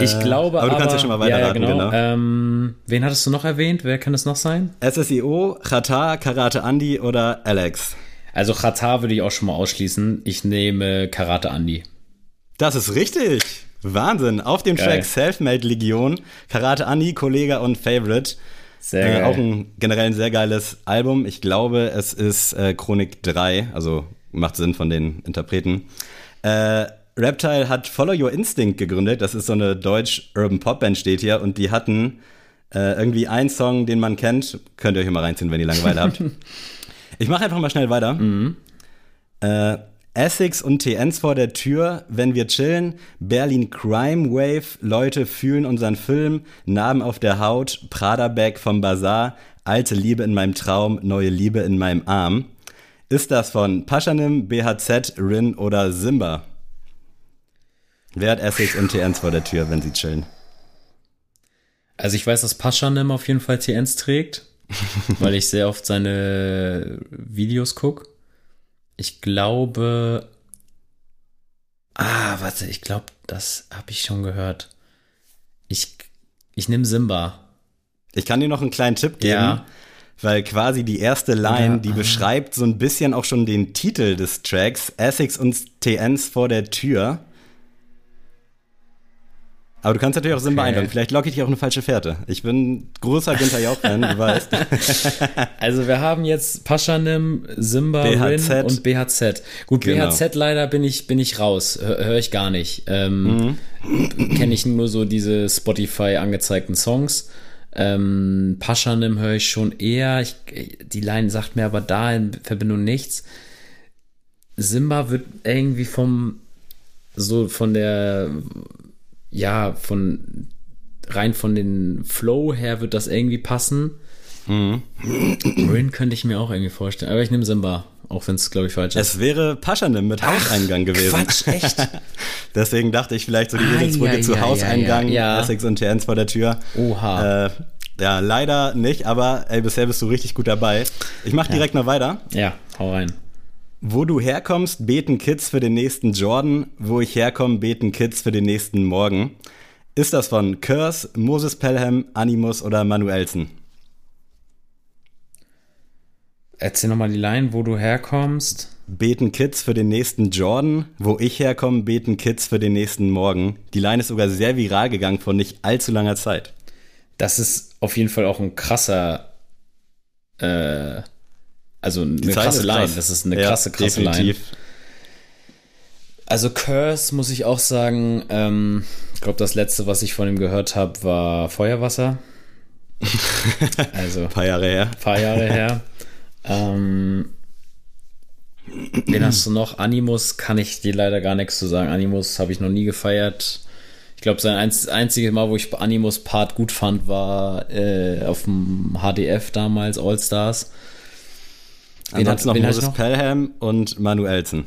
Ich glaube Äh, aber du kannst ja schon mal weiterraten, ja, ja, genau. Ähm, wen hattest du noch erwähnt? Wer kann das noch sein? SSIO, Qatar, Karate Andy oder Alex? Also Qatar würde ich auch schon mal ausschließen. Ich nehme Karate Andy. Das ist richtig. Wahnsinn. Auf dem Geil. Track Selfmade Legion, Karate Andy, Kollege und Favorite. Sehr Äh, auch ein generell ein sehr geiles Album. Ich glaube, es ist äh, Chronik 3, also macht Sinn von den Interpreten. Äh, Reptile hat Follow Your Instinct gegründet. Das ist so eine deutsch-Urban-Pop-Band, steht hier. Und die hatten äh, irgendwie einen Song, den man kennt. Könnt ihr euch hier mal reinziehen, wenn ihr Langeweile habt. Ich mache einfach mal schnell weiter. Äh, Essex und TNs vor der Tür, wenn wir chillen. Berlin Crime Wave, Leute fühlen unseren Film. Narben auf der Haut, Prada-Bag vom Bazar. Alte Liebe in meinem Traum, neue Liebe in meinem Arm. Ist das von Paschanim, BHZ, Rin oder Simba? Wer hat Essex und TNs vor der Tür, wenn sie chillen? Also ich weiß, dass Paschanim auf jeden Fall TNs trägt, weil ich sehr oft seine Videos gucke. Ich glaube. Ah, warte, ich glaube, das habe ich schon gehört. Ich, ich nehme Simba. Ich kann dir noch einen kleinen Tipp geben, Ja. weil quasi die erste Line, Ja, die ah. beschreibt so ein bisschen auch schon den Titel des Tracks, Essex und TNs vor der Tür. Aber du kannst natürlich auch Simba Okay. einloggen. Vielleicht locke ich dich auf eine falsche Fährte. Ich bin großer Günther Jauch-Fan, du weißt. Also wir haben jetzt Paschanim, Simba, BHZ. Rin und BHZ. Gut, Genau. BHZ leider bin ich, bin ich raus. Hör, hör ich gar nicht. Ähm, Mhm. Kenne ich nur so diese Spotify angezeigten Songs. Ähm, Paschanim höre ich schon eher. Ich, die Line sagt mir aber da in Verbindung nichts. Simba wird irgendwie vom, so von der, ja, von, rein von den Flow her wird das irgendwie passen. Mhm. Rin könnte ich mir auch irgendwie vorstellen. Aber ich nehme Simba, auch wenn es, glaube ich, falsch ist. Es wäre Paschanim mit Hauseingang gewesen. Quatsch, echt? Deswegen dachte ich vielleicht so die Ah, Eselsbrücke ja, zu ja, Hauseingang, ja, ja. Essex und TNs vor der Tür. Oha. Äh, ja, leider nicht, aber ey, bisher bist du richtig gut dabei. Ich mache direkt mal weiter. ja, hau rein. Wo du herkommst, beten Kids für den nächsten Jordan. Wo ich herkomme, beten Kids für den nächsten Morgen. Ist das von Curse, Moses Pelham, Animus oder Manuelsen? Erzähl nochmal die Line, wo du herkommst. Beten Kids für den nächsten Jordan. Wo ich herkomme, beten Kids für den nächsten Morgen. Die Line ist sogar sehr viral gegangen vor nicht allzu langer Zeit. Das ist auf jeden Fall auch ein krasser, äh, also eine krasse Line. krass. Das ist eine Ja, krasse, krasse definitiv. Line. Also Curse muss ich auch sagen, ähm, ich glaube, das letzte, was ich von ihm gehört habe, war Feuerwasser. also Ein paar Jahre her. paar Jahre her. ähm, wen hast du noch? Animus kann ich dir leider gar nichts zu sagen. Animus habe ich noch nie gefeiert. Ich glaube, sein einz einziges Mal, wo ich Animus Part gut fand, war äh, auf dem HDF damals, All Stars. Wen Ansonsten noch Moses noch? Pelham und Manuelsen.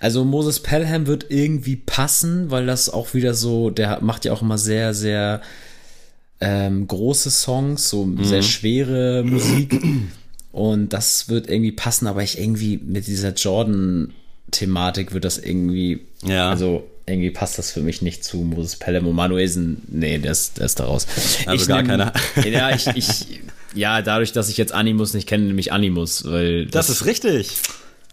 Also Moses Pelham wird irgendwie passen, weil das auch wieder so, der macht ja auch immer sehr, sehr ähm, große Songs, so mhm. sehr schwere Musik. Und das wird irgendwie passen, aber ich irgendwie mit dieser Jordan-Thematik wird das irgendwie, ja. also irgendwie passt das für mich nicht zu Moses Pelham und Manuelsen. Nee, der ist, der ist da raus. Also ich gar nehm, keiner. Ja, ich, ich, ja, dadurch, dass ich jetzt Animus nicht kenne, nämlich Animus, weil. Das, das ist richtig.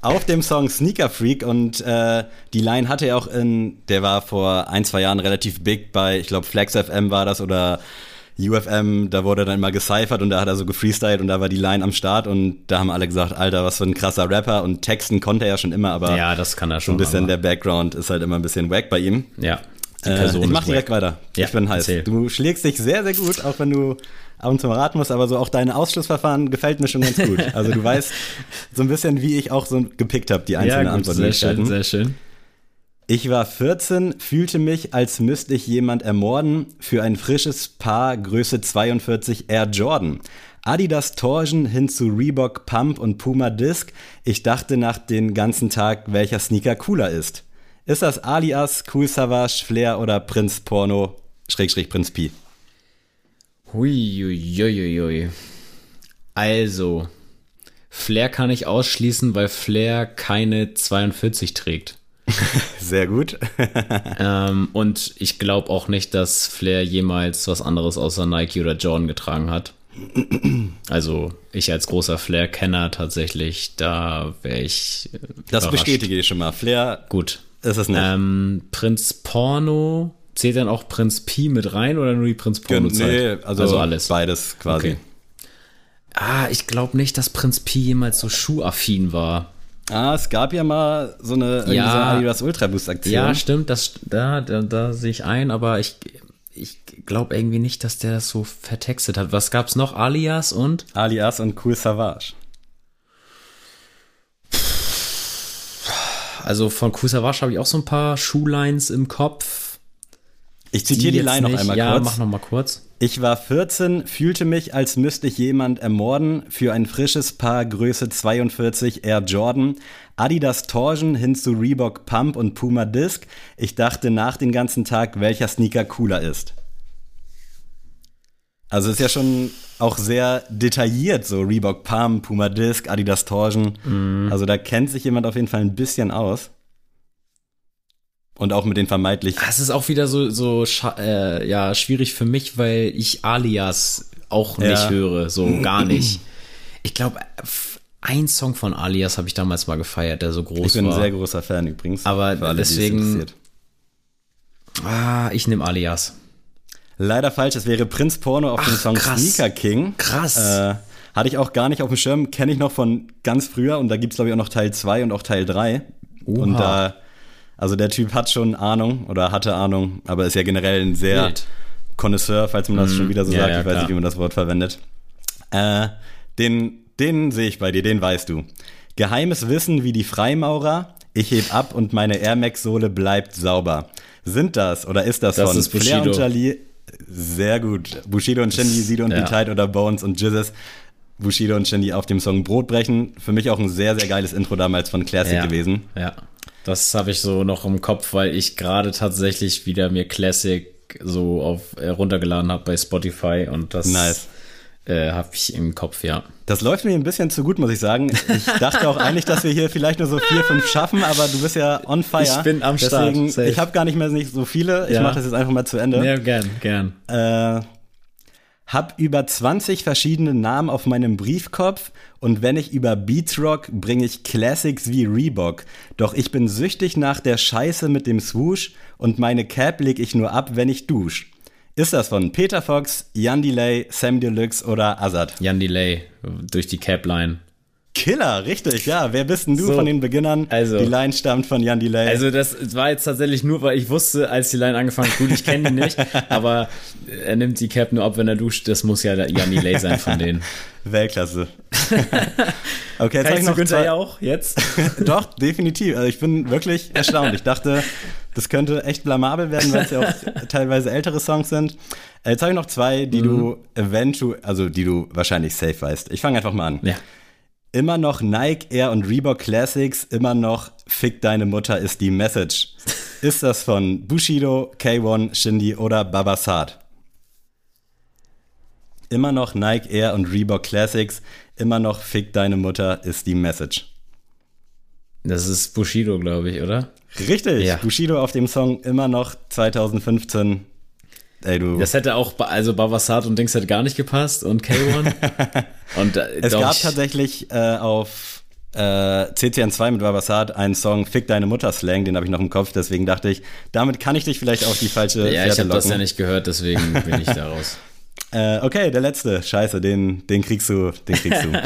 Auf dem Song Sneaker Freak und äh, die Line hatte er auch in, der war vor ein, zwei Jahren relativ big bei, ich glaube, Flex FM war das oder UFM, da wurde dann immer gecyphert und da hat er so gefreestylt und da war die Line am Start und da haben alle gesagt, Alter, was für ein krasser Rapper und Texten konnte er ja schon immer, aber ja, das kann er schon. So ein bisschen der Background ist halt immer ein bisschen wack bei ihm. Ja. Äh, ich mach direkt wack. weiter. Ja, ich bin heiß. Erzähl. Du schlägst dich sehr, sehr gut, auch wenn du ab und zu mal raten musst, aber so auch dein Ausschlussverfahren gefällt mir schon ganz gut. Also du weißt so ein bisschen, wie ich auch so gepickt habe, die einzelnen ja, Antworten. Sehr schön, sehr schön. Ich war 14, fühlte mich, als müsste ich jemand ermorden, für ein frisches Paar Größe 42 Air Jordan. Adidas Torsion hin zu Reebok Pump und Puma Disc. Ich dachte nach den ganzen Tag, welcher Sneaker cooler ist. Ist das Alias, Cool Savage, Flair oder Prinz Porno, Schrägstrich Prinz Pi? Huiuiuiui. Also, Flair kann ich ausschließen, weil Flair keine 42 trägt. Sehr gut. ähm, und ich glaube auch nicht, dass Flair jemals was anderes außer Nike oder Jordan getragen hat. Also ich als großer Flair-Kenner tatsächlich, da wäre ich. Das bestätige ich schon mal. Flair. Gut. Ist es nicht. Ähm, Prinz Porno. Zählt dann auch Prinz Pi mit rein oder nur die Prinz Porno-Zeit? Nee, also, also, alles. Beides quasi. Okay. Ah, ich glaube nicht, dass Prinz Pi jemals so schuhaffin war. Ah, es gab ja mal so eine ja, so Adidas Ultra Boost Aktion. Ja, stimmt, das, da, da, da sehe ich ein, aber ich, ich glaube irgendwie nicht, dass der das so vertextet hat. Was gab's noch? Alias und? Alias und Cool Savage. Also von Cool Savage habe ich auch so ein paar Schuhlines im Kopf. Ich zitiere die, die Line noch einmal ja, kurz. Ja, mach noch mal kurz. Ich war 14, fühlte mich, als müsste ich jemand ermorden für ein frisches Paar Größe 42 Air Jordan, Adidas Torsion hin zu Reebok Pump und Puma Disc. Ich dachte nach den ganzen Tag, welcher Sneaker cooler ist. Also ist ja schon auch sehr detailliert, so Reebok Pump, Puma Disc, Adidas Torsion. Mm. Also da kennt sich jemand auf jeden Fall ein bisschen aus. Und auch mit den vermeintlich. Es ist auch wieder so, so äh, ja, schwierig für mich, weil ich Alias auch nicht ja. höre, so gar nicht. Ich glaube, ein Song von Alias habe ich damals mal gefeiert, der so groß war. Ich bin war. ein sehr großer Fan übrigens. Aber alle, deswegen. Ah, ich nehme Alias. Leider falsch, es wäre Prinz Porno auf Ach, dem Song krass. Sneaker King. Krass. Äh, hatte ich auch gar nicht auf dem Schirm, kenne ich noch von ganz früher und da gibt es, glaube ich, auch noch Teil 2 und auch Teil 3. Oha. Und da also der Typ hat schon Ahnung oder hatte Ahnung, aber ist ja generell ein sehr Wild. Connoisseur, falls man das mm, schon wieder so ja, sagt. Ja, ich weiß nicht, wie man das Wort verwendet. Äh, den, den sehe ich bei dir, den weißt du. Geheimes Wissen wie die Freimaurer. Ich heb ab und meine Air Max Sohle bleibt sauber. Sind das oder ist das, das von ist Flair und Jali? Sehr gut. Bushido und Shindy, Sido und ja. Tide oder Bones und Jizzes. Bushido und Shindy auf dem Song Brot brechen. Für mich auch ein sehr, sehr geiles Intro damals von Classic ja. gewesen. Ja. Das habe ich so noch im Kopf, weil ich gerade tatsächlich wieder mir Classic so auf äh, runtergeladen habe bei Spotify und das nice. äh, habe ich im Kopf, ja. Das läuft mir ein bisschen zu gut, muss ich sagen. Ich dachte auch eigentlich, dass wir hier vielleicht nur so vier, fünf schaffen, aber du bist ja on fire. Ich bin am Deswegen, Start. Ich habe gar nicht mehr so viele. Ich ja. mache das jetzt einfach mal zu Ende. Ja, gern, gern. Äh, hab über 20 verschiedene Namen auf meinem Briefkopf und wenn ich über Beats rock, bringe ich Classics wie Reebok. Doch ich bin süchtig nach der Scheiße mit dem Swoosh und meine Cap leg ich nur ab, wenn ich dusch. Ist das von Peter Fox, Jan Delay, Sam Deluxe oder Azad? Jan Delay durch die Capline. Killer, richtig, ja. Wer bist denn du So, von den Beginnern? also- die Line stammt von Jan Delay. Also das war jetzt tatsächlich nur, weil ich wusste, als die Line angefangen hat, gut, ich kenne die nicht, aber er nimmt die Cap nur ab, wenn er duscht. Das muss ja der Janni Lay sein von denen. Weltklasse. okay, jetzt habe ich noch Günther zwei, ja auch jetzt? Doch, definitiv. Also ich bin wirklich erstaunt. Ich dachte, das könnte echt blamabel werden, weil es ja auch teilweise ältere Songs sind. Äh, Jetzt habe ich noch zwei, die du eventuell, also die du wahrscheinlich safe weißt. Ich fange einfach mal an. Ja. Immer noch Nike, Air und Reebok Classics, immer noch Fick deine Mutter ist die Message. Ist das von Bushido, K1, Shindy oder Babasat? Immer noch Nike, Air und Reebok Classics, immer noch Fick deine Mutter ist die Message. Das ist Bushido, glaube ich, oder? Richtig, Ja. Bushido auf dem Song immer noch 2015. Ey, du. Das hätte auch, also Babasat und Dings hätte gar nicht gepasst und K1. und äh, es doch, gab ich- tatsächlich äh, auf äh, CCN2 mit Babasat einen Song Fick deine Mutter Slang, den habe ich noch im Kopf, deswegen dachte ich, damit kann ich dich vielleicht auf die falsche Ja, ich Fährte habe das ja nicht gehört, deswegen bin ich da raus. Äh, okay, der letzte. Scheiße, den, den kriegst du, den kriegst du.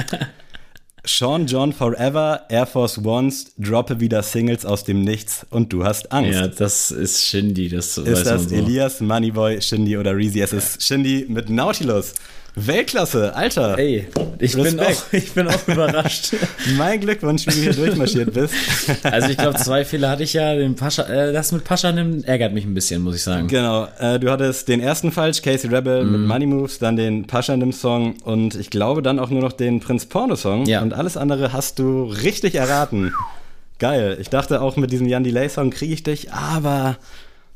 Sean John Forever, Air Force Ones, droppe wieder Singles aus dem Nichts und du hast Angst. Ja, das ist Shindy, das weiß Ist das man so. Elias, Moneyboy, Shindy oder Reezy? Es ist Shindy mit Nautilus. Weltklasse, Alter. Ey, ich bin, auch, ich bin auch überrascht. Mein Glückwunsch, wie du hier durchmarschiert bist. Also ich glaube, zwei Fehler hatte ich ja. Den Pascha, äh, das mit Pascha nimmt, ärgert mich ein bisschen, muss ich sagen. Genau, äh, du hattest den ersten falsch, Casey Rebel Mhm. mit Money Moves, dann den Paschanim-Song und ich glaube dann auch nur noch den Prinz Porno-Song. Ja. Und alles andere hast du richtig erraten. Geil. Ich dachte auch mit diesem Jan Delay-Song kriege ich dich, aber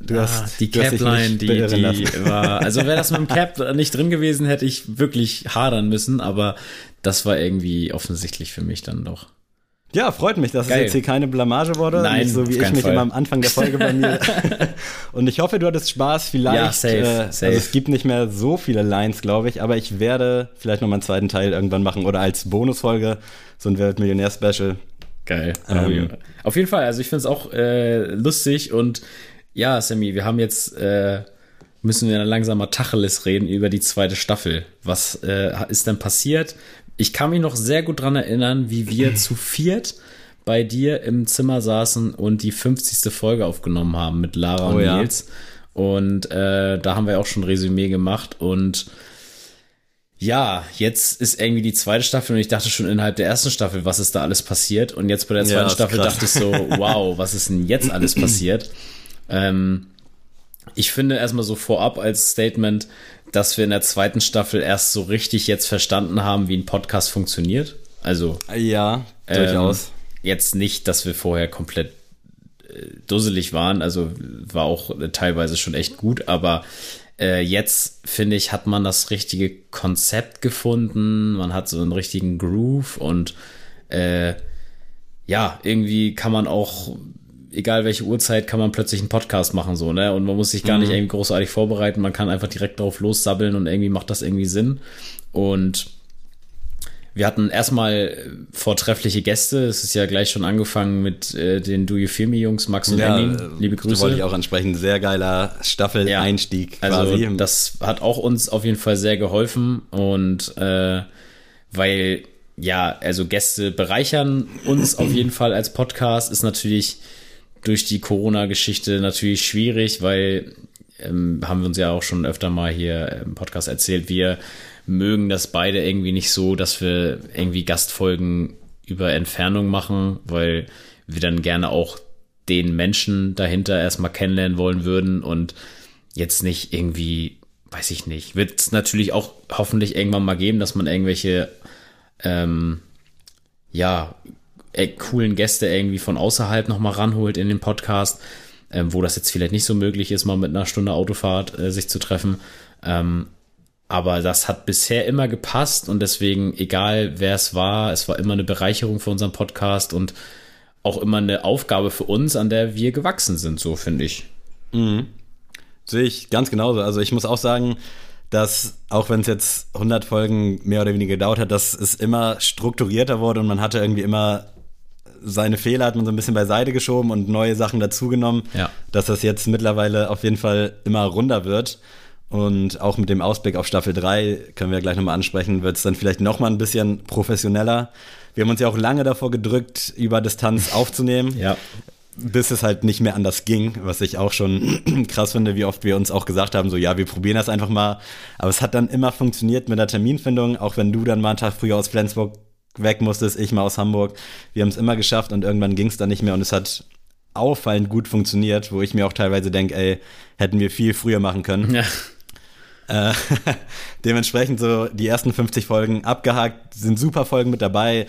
du hast Ah, die Capline, die, die war, also wäre das mit dem Cap nicht drin gewesen, hätte ich wirklich hadern müssen, aber das war irgendwie offensichtlich für mich dann doch. Ja, freut mich, dass Geil. es jetzt hier keine Blamage wurde. Nein, nicht so wie ich mich Fall. immer am Anfang der Folge bei mir. Und ich hoffe, du hattest Spaß. Vielleicht. Ja, safe, äh, safe. Also es gibt nicht mehr so viele Lines, glaube ich, aber ich werde vielleicht noch mal einen zweiten Teil irgendwann machen oder als Bonusfolge so ein Wer wird Millionär-Special. Geil. Ähm. Auf jeden Fall, also ich finde es auch äh, lustig und ja, Sammy, wir haben jetzt, äh, müssen wir langsam mal Tacheles reden über die zweite Staffel. Was äh, ist denn passiert? Ich kann mich noch sehr gut dran erinnern, wie wir zu viert bei dir im Zimmer saßen und die 50. Folge aufgenommen haben mit Lara und Oh ja. Nils. Und äh, da haben wir auch schon ein Resümee gemacht und ja, jetzt ist irgendwie die zweite Staffel und ich dachte schon innerhalb der ersten Staffel, was ist da alles passiert? Und jetzt bei der Ja, zweiten ist Staffel krass. dachte ich so, wow, was ist denn jetzt alles passiert? Ähm, ich finde erstmal so vorab als Statement, dass wir in der zweiten Staffel erst so richtig jetzt verstanden haben, wie ein Podcast funktioniert. Also Ja, durchaus. ähm, jetzt nicht, dass wir vorher komplett äh, dusselig waren, also war auch äh, teilweise schon echt gut, aber äh, jetzt finde ich, hat man das richtige Konzept gefunden, man hat so einen richtigen Groove und äh, ja, irgendwie kann man auch, egal welche Uhrzeit, kann man plötzlich einen Podcast machen, so, ne? Und man muss sich gar nicht irgendwie großartig vorbereiten, man kann einfach direkt drauf lossabbeln und irgendwie macht das irgendwie Sinn. Und wir hatten erstmal äh, vortreffliche Gäste. Es ist ja gleich schon angefangen mit äh, den Do You Feel Me Jungs, Max und ja, Henning. äh, Liebe Das Grüße. wollte ich auch ansprechen. Sehr geiler Staffel-Einstieg Also quasi. das hat auch uns auf jeden Fall sehr geholfen und äh, weil ja, also Gäste bereichern uns auf jeden Fall als Podcast, ist natürlich durch die Corona-Geschichte natürlich schwierig, weil ähm, haben wir uns ja auch schon öfter mal hier im Podcast erzählt, wir mögen das beide irgendwie nicht so, dass wir irgendwie Gastfolgen über Entfernung machen, weil wir dann gerne auch den Menschen dahinter erstmal kennenlernen wollen würden und jetzt nicht irgendwie, weiß ich nicht, wird es natürlich auch hoffentlich irgendwann mal geben, dass man irgendwelche, ähm, ja, coolen Gäste irgendwie von außerhalb nochmal ranholt in den Podcast, ähm, wo das jetzt vielleicht nicht so möglich ist, mal mit einer Stunde Autofahrt äh, sich zu treffen. Ähm, aber das hat bisher immer gepasst und deswegen, egal wer es war, es war immer eine Bereicherung für unseren Podcast und auch immer eine Aufgabe für uns, an der wir gewachsen sind, so finde ich. Sehe ich ganz genauso. Also ich muss auch sagen, dass auch wenn es jetzt 100 Folgen mehr oder weniger gedauert hat, dass es immer strukturierter wurde und man hatte irgendwie immer seine Fehler hat man so ein bisschen beiseite geschoben und neue Sachen dazugenommen, Ja. dass das jetzt mittlerweile auf jeden Fall immer runder wird. Und auch mit dem Ausblick auf Staffel 3, können wir gleich nochmal ansprechen, wird es dann vielleicht nochmal ein bisschen professioneller. Wir haben uns ja auch lange davor gedrückt, über Distanz aufzunehmen. Ja. Bis es halt nicht mehr anders ging, was ich auch schon krass finde, wie oft wir uns auch gesagt haben, so ja, wir probieren das einfach mal. Aber es hat dann immer funktioniert mit der Terminfindung, auch wenn du dann mal einen Tag früher aus Flensburg weg musstest, ich mal aus Hamburg. Wir haben es immer geschafft und irgendwann ging es dann nicht mehr und es hat auffallend gut funktioniert, wo ich mir auch teilweise denke, ey, hätten wir viel früher machen können. Ja. Äh, dementsprechend so die ersten 50 Folgen abgehakt, sind super Folgen mit dabei.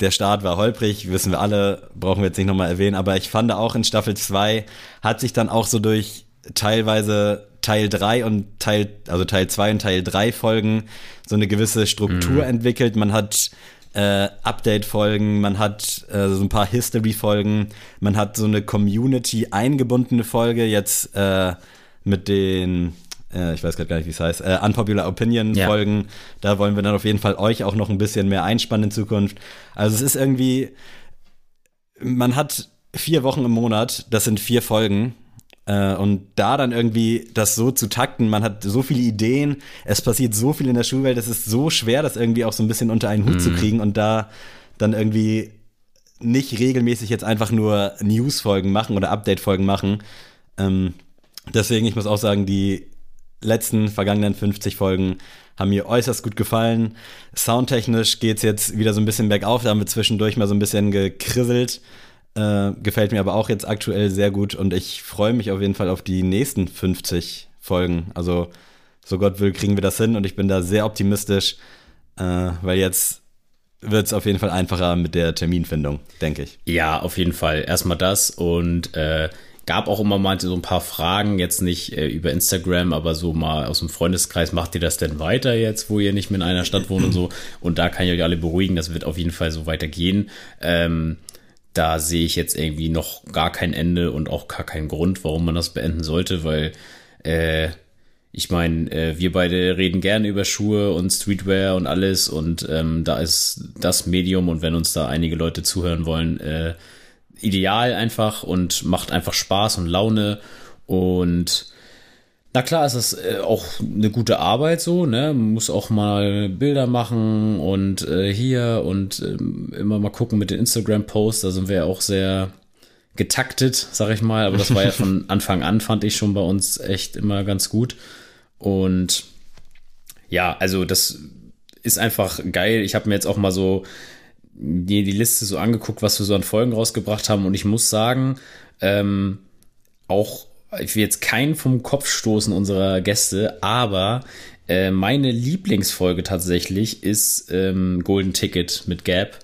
Der Start war holprig, wissen wir alle, brauchen wir jetzt nicht nochmal erwähnen, aber ich fand auch in Staffel 2 hat sich dann auch so durch teilweise Teil 3 und Teil, also Teil 2 und Teil 3 Folgen so eine gewisse Struktur mhm. entwickelt. Man hat äh, Update-Folgen, man hat äh, so ein paar History-Folgen, man hat so eine Community eingebundene Folge jetzt äh, mit den äh, ich weiß gerade gar nicht, wie es heißt, äh, Unpopular Opinion ja. Folgen. Da wollen wir dann auf jeden Fall euch auch noch ein bisschen mehr einspannen in Zukunft. Also es ist irgendwie, man hat vier Wochen im Monat, das sind vier Folgen. Äh, und da dann irgendwie das so zu takten, man hat so viele Ideen, es passiert so viel in der Schulwelt, es ist so schwer, das irgendwie auch so ein bisschen unter einen Hut mhm. zu kriegen und da dann irgendwie nicht regelmäßig jetzt einfach nur News-Folgen machen oder Update-Folgen machen. Ähm, deswegen, ich muss auch sagen, die letzten vergangenen 50 Folgen haben mir äußerst gut gefallen. Soundtechnisch geht es jetzt wieder so ein bisschen bergauf, da haben wir zwischendurch mal so ein bisschen gekrisselt. Äh, gefällt mir aber auch jetzt aktuell sehr gut und ich freue mich auf jeden Fall auf die nächsten 50 Folgen. Also, so Gott will, kriegen wir das hin und ich bin da sehr optimistisch, äh, weil jetzt wird es auf jeden Fall einfacher mit der Terminfindung, denke ich. Ja, auf jeden Fall. Erstmal das und äh, gab auch immer mal so ein paar Fragen, jetzt nicht äh, über Instagram, aber so mal aus dem Freundeskreis, macht ihr das denn weiter jetzt, wo ihr nicht mehr in einer Stadt wohnt und so? Und da kann ich euch alle beruhigen, das wird auf jeden Fall so weitergehen. Ähm, da sehe ich jetzt irgendwie noch gar kein Ende und auch gar keinen Grund, warum man das beenden sollte, weil äh, ich meine, äh, wir beide reden gerne über Schuhe und Streetwear und alles und ähm, da ist das Medium und wenn uns da einige Leute zuhören wollen, äh, ideal einfach und macht einfach Spaß und Laune. Und na klar ist das äh, auch eine gute Arbeit so, ne? Man muss auch mal Bilder machen und äh, hier und äh, immer mal gucken mit den Instagram-Posts. Da sind wir ja auch sehr getaktet, sag ich mal. Aber das war ja von Anfang an, fand ich schon bei uns echt immer ganz gut. Und ja, also das ist einfach geil. Ich habe mir jetzt auch mal so die, die Liste so angeguckt, was wir so an Folgen rausgebracht haben. Und ich muss sagen, ähm, auch, ich will jetzt keinen vom Kopf stoßen unserer Gäste, aber äh, meine Lieblingsfolge tatsächlich ist ähm, Golden Ticket mit Gap.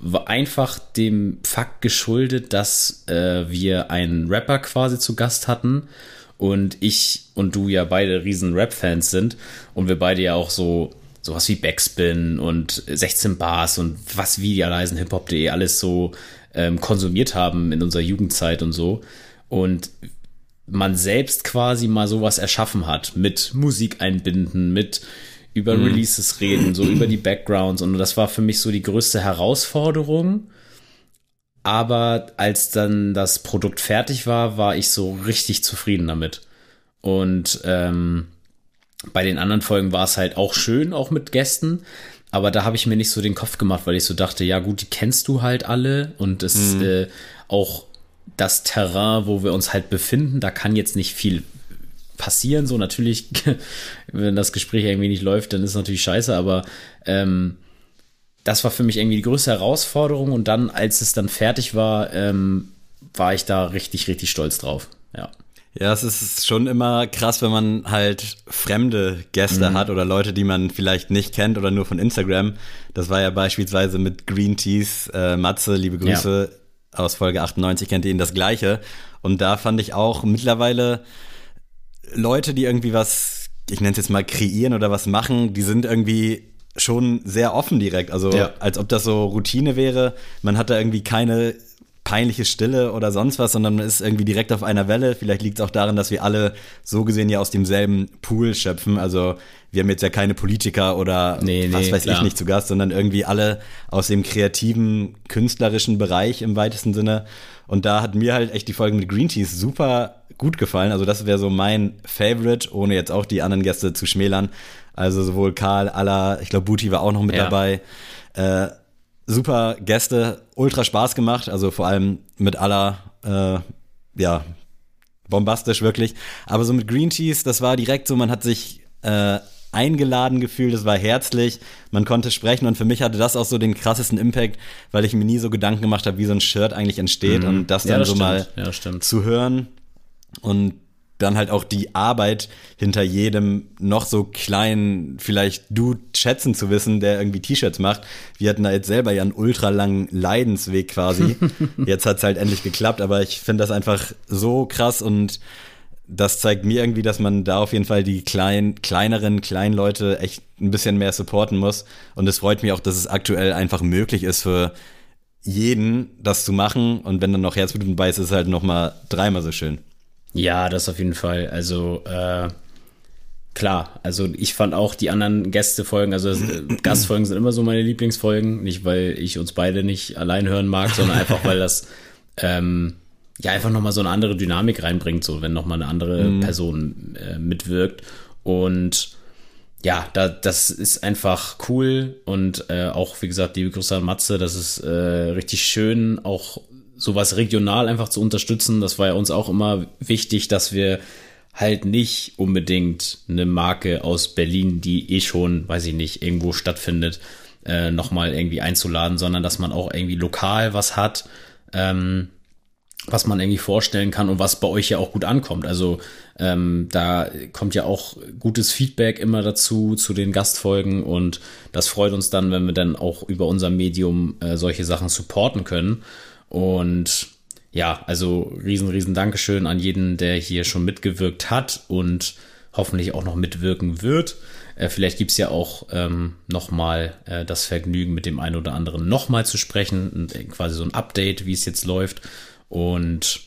War einfach dem Fakt geschuldet, dass äh, wir einen Rapper quasi zu Gast hatten und ich und du ja beide riesen Rap-Fans sind und wir beide ja auch so sowas wie Backspin und 16 Bars und was wie die alleisen hiphop.de alles so ähm, konsumiert haben in unserer Jugendzeit und so. Und man selbst quasi mal sowas erschaffen hat mit Musik einbinden, mit über mhm. Releases reden, so über die Backgrounds. Und das war für mich so die größte Herausforderung. Aber als dann das Produkt fertig war, war ich so richtig zufrieden damit. Und ähm, bei den anderen Folgen war es halt auch schön, auch mit Gästen. Aber da habe ich mir nicht so den Kopf gemacht, weil ich so dachte, ja gut, die kennst du halt alle und es mhm. äh, auch das Terrain, wo wir uns halt befinden, da kann jetzt nicht viel passieren. So natürlich, wenn das Gespräch irgendwie nicht läuft, dann ist es natürlich scheiße, aber ähm, das war für mich irgendwie die größte Herausforderung und dann, als es dann fertig war, ähm, war ich da richtig, richtig stolz drauf. Ja. Ja, es ist schon immer krass, wenn man halt fremde Gäste mhm. hat oder Leute, die man vielleicht nicht kennt oder nur von Instagram. Das war ja beispielsweise mit Green Teas, äh, Matze, liebe Grüße. Aus Folge 98, kennt ihr ihn das Gleiche. Und da fand ich auch mittlerweile Leute, die irgendwie was, ich nenne es jetzt mal kreieren oder was machen, die sind irgendwie schon sehr offen direkt. Also ja. als ob das so Routine wäre. Man hat da irgendwie keine peinliche Stille oder sonst was, sondern man ist irgendwie direkt auf einer Welle. Vielleicht liegt es auch daran, dass wir alle so gesehen ja aus demselben Pool schöpfen. Also wir haben jetzt ja keine Politiker oder nee, was nee, weiß klar. ich nicht zu Gast, sondern irgendwie alle aus dem kreativen, künstlerischen Bereich im weitesten Sinne. Und da hat mir halt echt die Folge mit Green Teas super gut gefallen. Also das wäre so mein Favorite, ohne jetzt auch die anderen Gäste zu schmälern. Also sowohl Karl, Alla, ich glaube Booty war auch noch mit ja. dabei. Äh, super Gäste, ultra Spaß gemacht. Also vor allem mit Alla, äh, ja, bombastisch wirklich. Aber so mit Green Teas, das war direkt so, man hat sich äh, eingeladen gefühlt, es war herzlich, man konnte sprechen und für mich hatte das auch so den krassesten Impact, weil ich mir nie so Gedanken gemacht habe, wie so ein Shirt eigentlich entsteht mhm. und das dann ja, das so stimmt. mal ja, zu hören und dann halt auch die Arbeit hinter jedem noch so kleinen, vielleicht Dude schätzen zu wissen, der irgendwie T-Shirts macht. Wir hatten da jetzt selber ja einen ultra langen Leidensweg quasi. jetzt hat's halt endlich geklappt, aber ich finde das einfach so krass und das zeigt mir irgendwie, dass man da auf jeden Fall die kleinen, kleineren, kleinen Leute echt ein bisschen mehr supporten muss. Und es freut mich auch, dass es aktuell einfach möglich ist für jeden, das zu machen. Und wenn dann noch Herzblut dabei ist, ist es halt noch mal dreimal so schön. Ja, das auf jeden Fall. Also äh, klar, also ich fand auch die anderen Gästefolgen, also äh, Gastfolgen sind immer so meine Lieblingsfolgen. Nicht, weil ich uns beide nicht allein hören mag, sondern einfach, weil das ähm, ja einfach nochmal so eine andere Dynamik reinbringt, so wenn nochmal eine andere mhm. Person äh, mitwirkt. Und ja, da, das ist einfach cool und äh, auch, wie gesagt, liebe Grüße an Matze, das ist äh, richtig schön, auch sowas regional einfach zu unterstützen. Das war ja uns auch immer wichtig, dass wir halt nicht unbedingt eine Marke aus Berlin, die eh schon, weiß ich nicht, irgendwo stattfindet, äh, nochmal irgendwie einzuladen, sondern dass man auch irgendwie lokal was hat. Ähm, was man irgendwie vorstellen kann und was bei euch ja auch gut ankommt. Also ähm, da kommt ja auch gutes Feedback immer dazu zu den Gastfolgen und das freut uns dann, wenn wir dann auch über unser Medium äh, solche Sachen supporten können. Und ja, also riesen, riesen Dankeschön an jeden, der hier schon mitgewirkt hat und hoffentlich auch noch mitwirken wird. Äh, vielleicht gibt's ja auch ähm, nochmal äh, das Vergnügen, mit dem einen oder anderen nochmal zu sprechen und äh, quasi so ein Update, wie es jetzt läuft. Und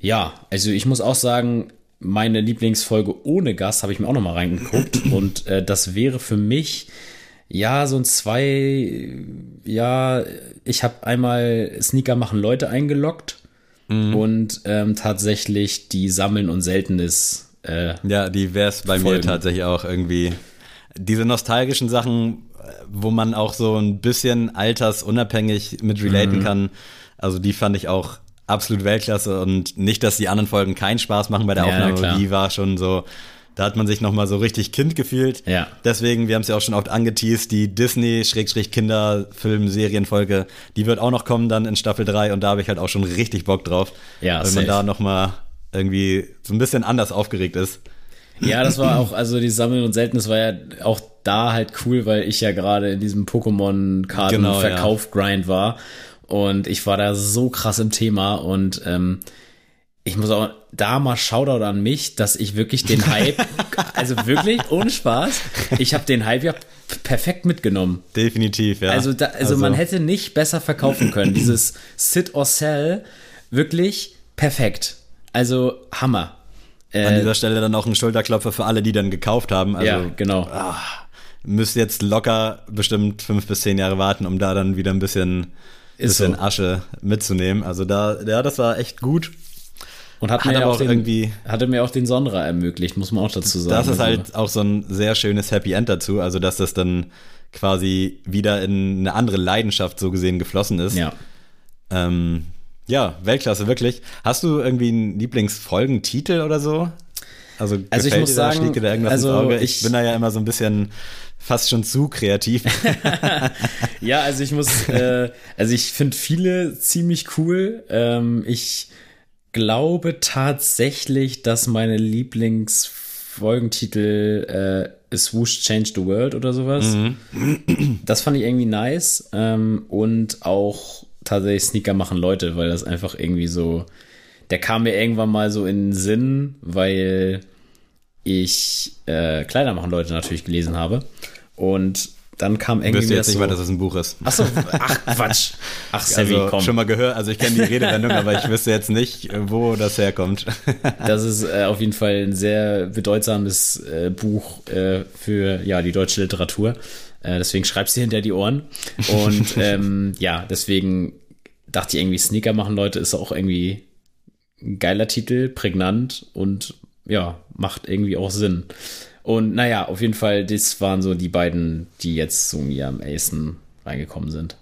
ja, also ich muss auch sagen, meine Lieblingsfolge ohne Gast habe ich mir auch noch mal reingeguckt und äh, das wäre für mich ja so ein zwei ja ich habe einmal Sneaker machen Leute eingeloggt mhm. und ähm, tatsächlich die sammeln und seltenes äh, ja die wäre es bei Folgen. mir tatsächlich auch irgendwie diese nostalgischen Sachen wo man auch so ein bisschen altersunabhängig mit relaten mhm. kann also die fand ich auch absolut Weltklasse und nicht, dass die anderen Folgen keinen Spaß machen bei der ja, Aufnahme, die war schon so, da hat man sich nochmal so richtig Kind gefühlt. Ja. Deswegen, wir haben es ja auch schon oft angeteased, die Disney-Kinderfilm-Serienfolge, die wird auch noch kommen dann in Staffel 3 und da habe ich halt auch schon richtig Bock drauf. Ja, Weil safe. man da nochmal irgendwie so ein bisschen anders aufgeregt ist. Ja, das war auch, also die Sammeln und Seltenes war ja auch da halt cool, weil ich ja gerade in diesem Pokémon-Karten-Verkauf-Grind genau, ja. war. Und ich war da so krass im Thema und ähm, ich muss auch da mal Shoutout an mich, dass ich wirklich den Hype, also wirklich ohne Spaß, ich habe den Hype ja perfekt mitgenommen. Definitiv, ja. Also, da, also, also, man hätte nicht besser verkaufen können. Dieses Sit or Sell, wirklich perfekt. Also Hammer. An äh, dieser Stelle dann auch ein Schulterklopfer für alle, die dann gekauft haben. Also, ja, genau. Ah, müsst jetzt locker bestimmt fünf bis zehn Jahre warten, um da dann wieder ein bisschen bisschen so. Asche mitzunehmen. Also da, ja, das war echt gut. Und hat, hat mir auch den, irgendwie. Hatte mir auch den Sonra ermöglicht, muss man auch dazu sagen. Das ist halt also. auch so ein sehr schönes Happy End dazu. Also, dass das dann quasi wieder in eine andere Leidenschaft so gesehen geflossen ist. Ja. Ähm, ja, Weltklasse, wirklich. Hast du irgendwie einen Lieblingsfolgentitel oder so? Also, also ich muss sagen, also ich, ich bin da ja immer so ein bisschen fast schon zu kreativ. ja, also ich muss, äh, also ich finde viele ziemlich cool. Ähm, ich glaube tatsächlich, dass meine Lieblingsfolgentitel äh, Swoosh Change the World oder sowas. Mhm. Das fand ich irgendwie nice. Ähm, und auch tatsächlich Sneaker machen Leute, weil das einfach irgendwie so, der kam mir irgendwann mal so in den Sinn, weil ich äh, Kleider machen Leute natürlich gelesen habe. Und dann kam irgendwie. Wisst ihr jetzt nicht so, mal, dass es ein Buch ist. Achso, ach Quatsch. Ach, Savvy, also, komm. Schon mal gehört, also ich kenne die Redewendung, aber ich wüsste jetzt nicht, wo das herkommt. das ist äh, auf jeden Fall ein sehr bedeutsames äh, Buch äh, für ja, die deutsche Literatur. Äh, deswegen schreibst du hinter die Ohren. Und ähm, ja, deswegen dachte ich irgendwie, Sneaker machen Leute ist auch irgendwie geiler Titel, prägnant und ja, macht irgendwie auch Sinn. Und naja, auf jeden Fall, das waren so die beiden, die jetzt zu mir am ehesten reingekommen sind.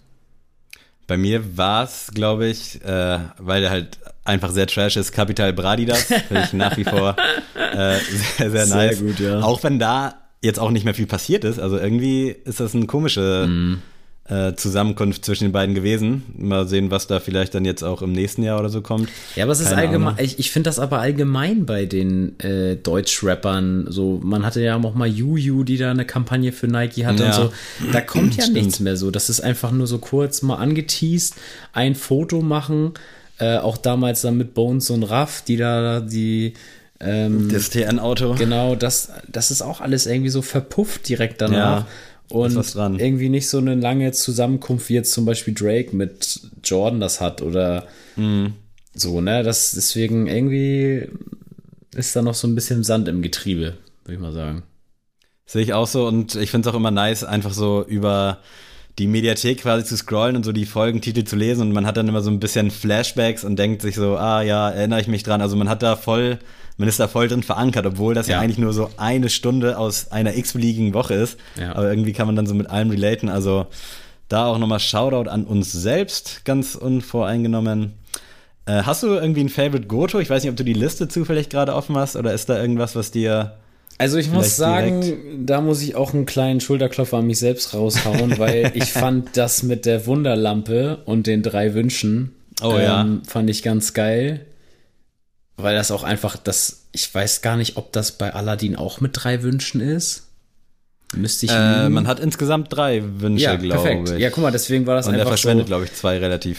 Bei mir war es, glaube ich, äh, weil der halt einfach sehr trash ist, Capital Bradidas. Finde ich nach wie vor äh, sehr, sehr nice. Sehr gut, ja. Auch wenn da jetzt auch nicht mehr viel passiert ist. Also irgendwie ist das eine komische Mhm. Äh, Zusammenkunft zwischen den beiden gewesen. Mal sehen, was da vielleicht dann jetzt auch im nächsten Jahr oder so kommt. Ja, aber es ist Keine allgemein, Ahnung. ich, ich finde das aber allgemein bei den äh, Deutsch-Rappern so, man hatte ja auch mal Juju, die da eine Kampagne für Nike hatte Ja. und so, da kommt ja Stimmt. nichts mehr so, das ist einfach nur so kurz mal angeteased, ein Foto machen, äh, auch damals dann mit Bones und Raff, die da die ähm, Das TN-Auto. Genau, das, das ist auch alles irgendwie so verpufft direkt danach. Ja, und irgendwie nicht so eine lange Zusammenkunft, wie jetzt zum Beispiel Drake mit Jordan das hat oder Mhm. so, ne? Das deswegen irgendwie ist da noch so ein bisschen Sand im Getriebe, würde ich mal sagen. Sehe ich auch so und ich finde es auch immer nice, einfach so über die Mediathek quasi zu scrollen und so die Folgentitel zu lesen und man hat dann immer so ein bisschen Flashbacks und denkt sich so, ah ja, erinnere ich mich dran. Also man hat da voll, man ist da voll drin verankert, obwohl das ja, Ja. eigentlich nur so eine Stunde aus einer x-beliebigen Woche ist. Ja. Aber irgendwie kann man dann so mit allem relaten. Also da auch nochmal Shoutout an uns selbst, ganz unvoreingenommen. Äh, hast du irgendwie ein Favorite Goto? Ich weiß nicht, ob du die Liste zufällig gerade offen hast oder ist da irgendwas, was dir Also ich muss sagen, da muss ich auch einen kleinen Schulterklopfer an mich selbst raushauen, weil ich fand das mit der Wunderlampe und den drei Wünschen, ähm, Oh ja. fand ich ganz geil. Weil das auch einfach, das, ich weiß gar nicht, ob das bei Aladdin auch mit drei Wünschen ist. Müsste ich. Äh, man hat insgesamt drei Wünsche, ja, glaube perfekt. ich. Ja, guck mal, deswegen war das Und er einfach verschwendet, so. glaube ich, zwei relativ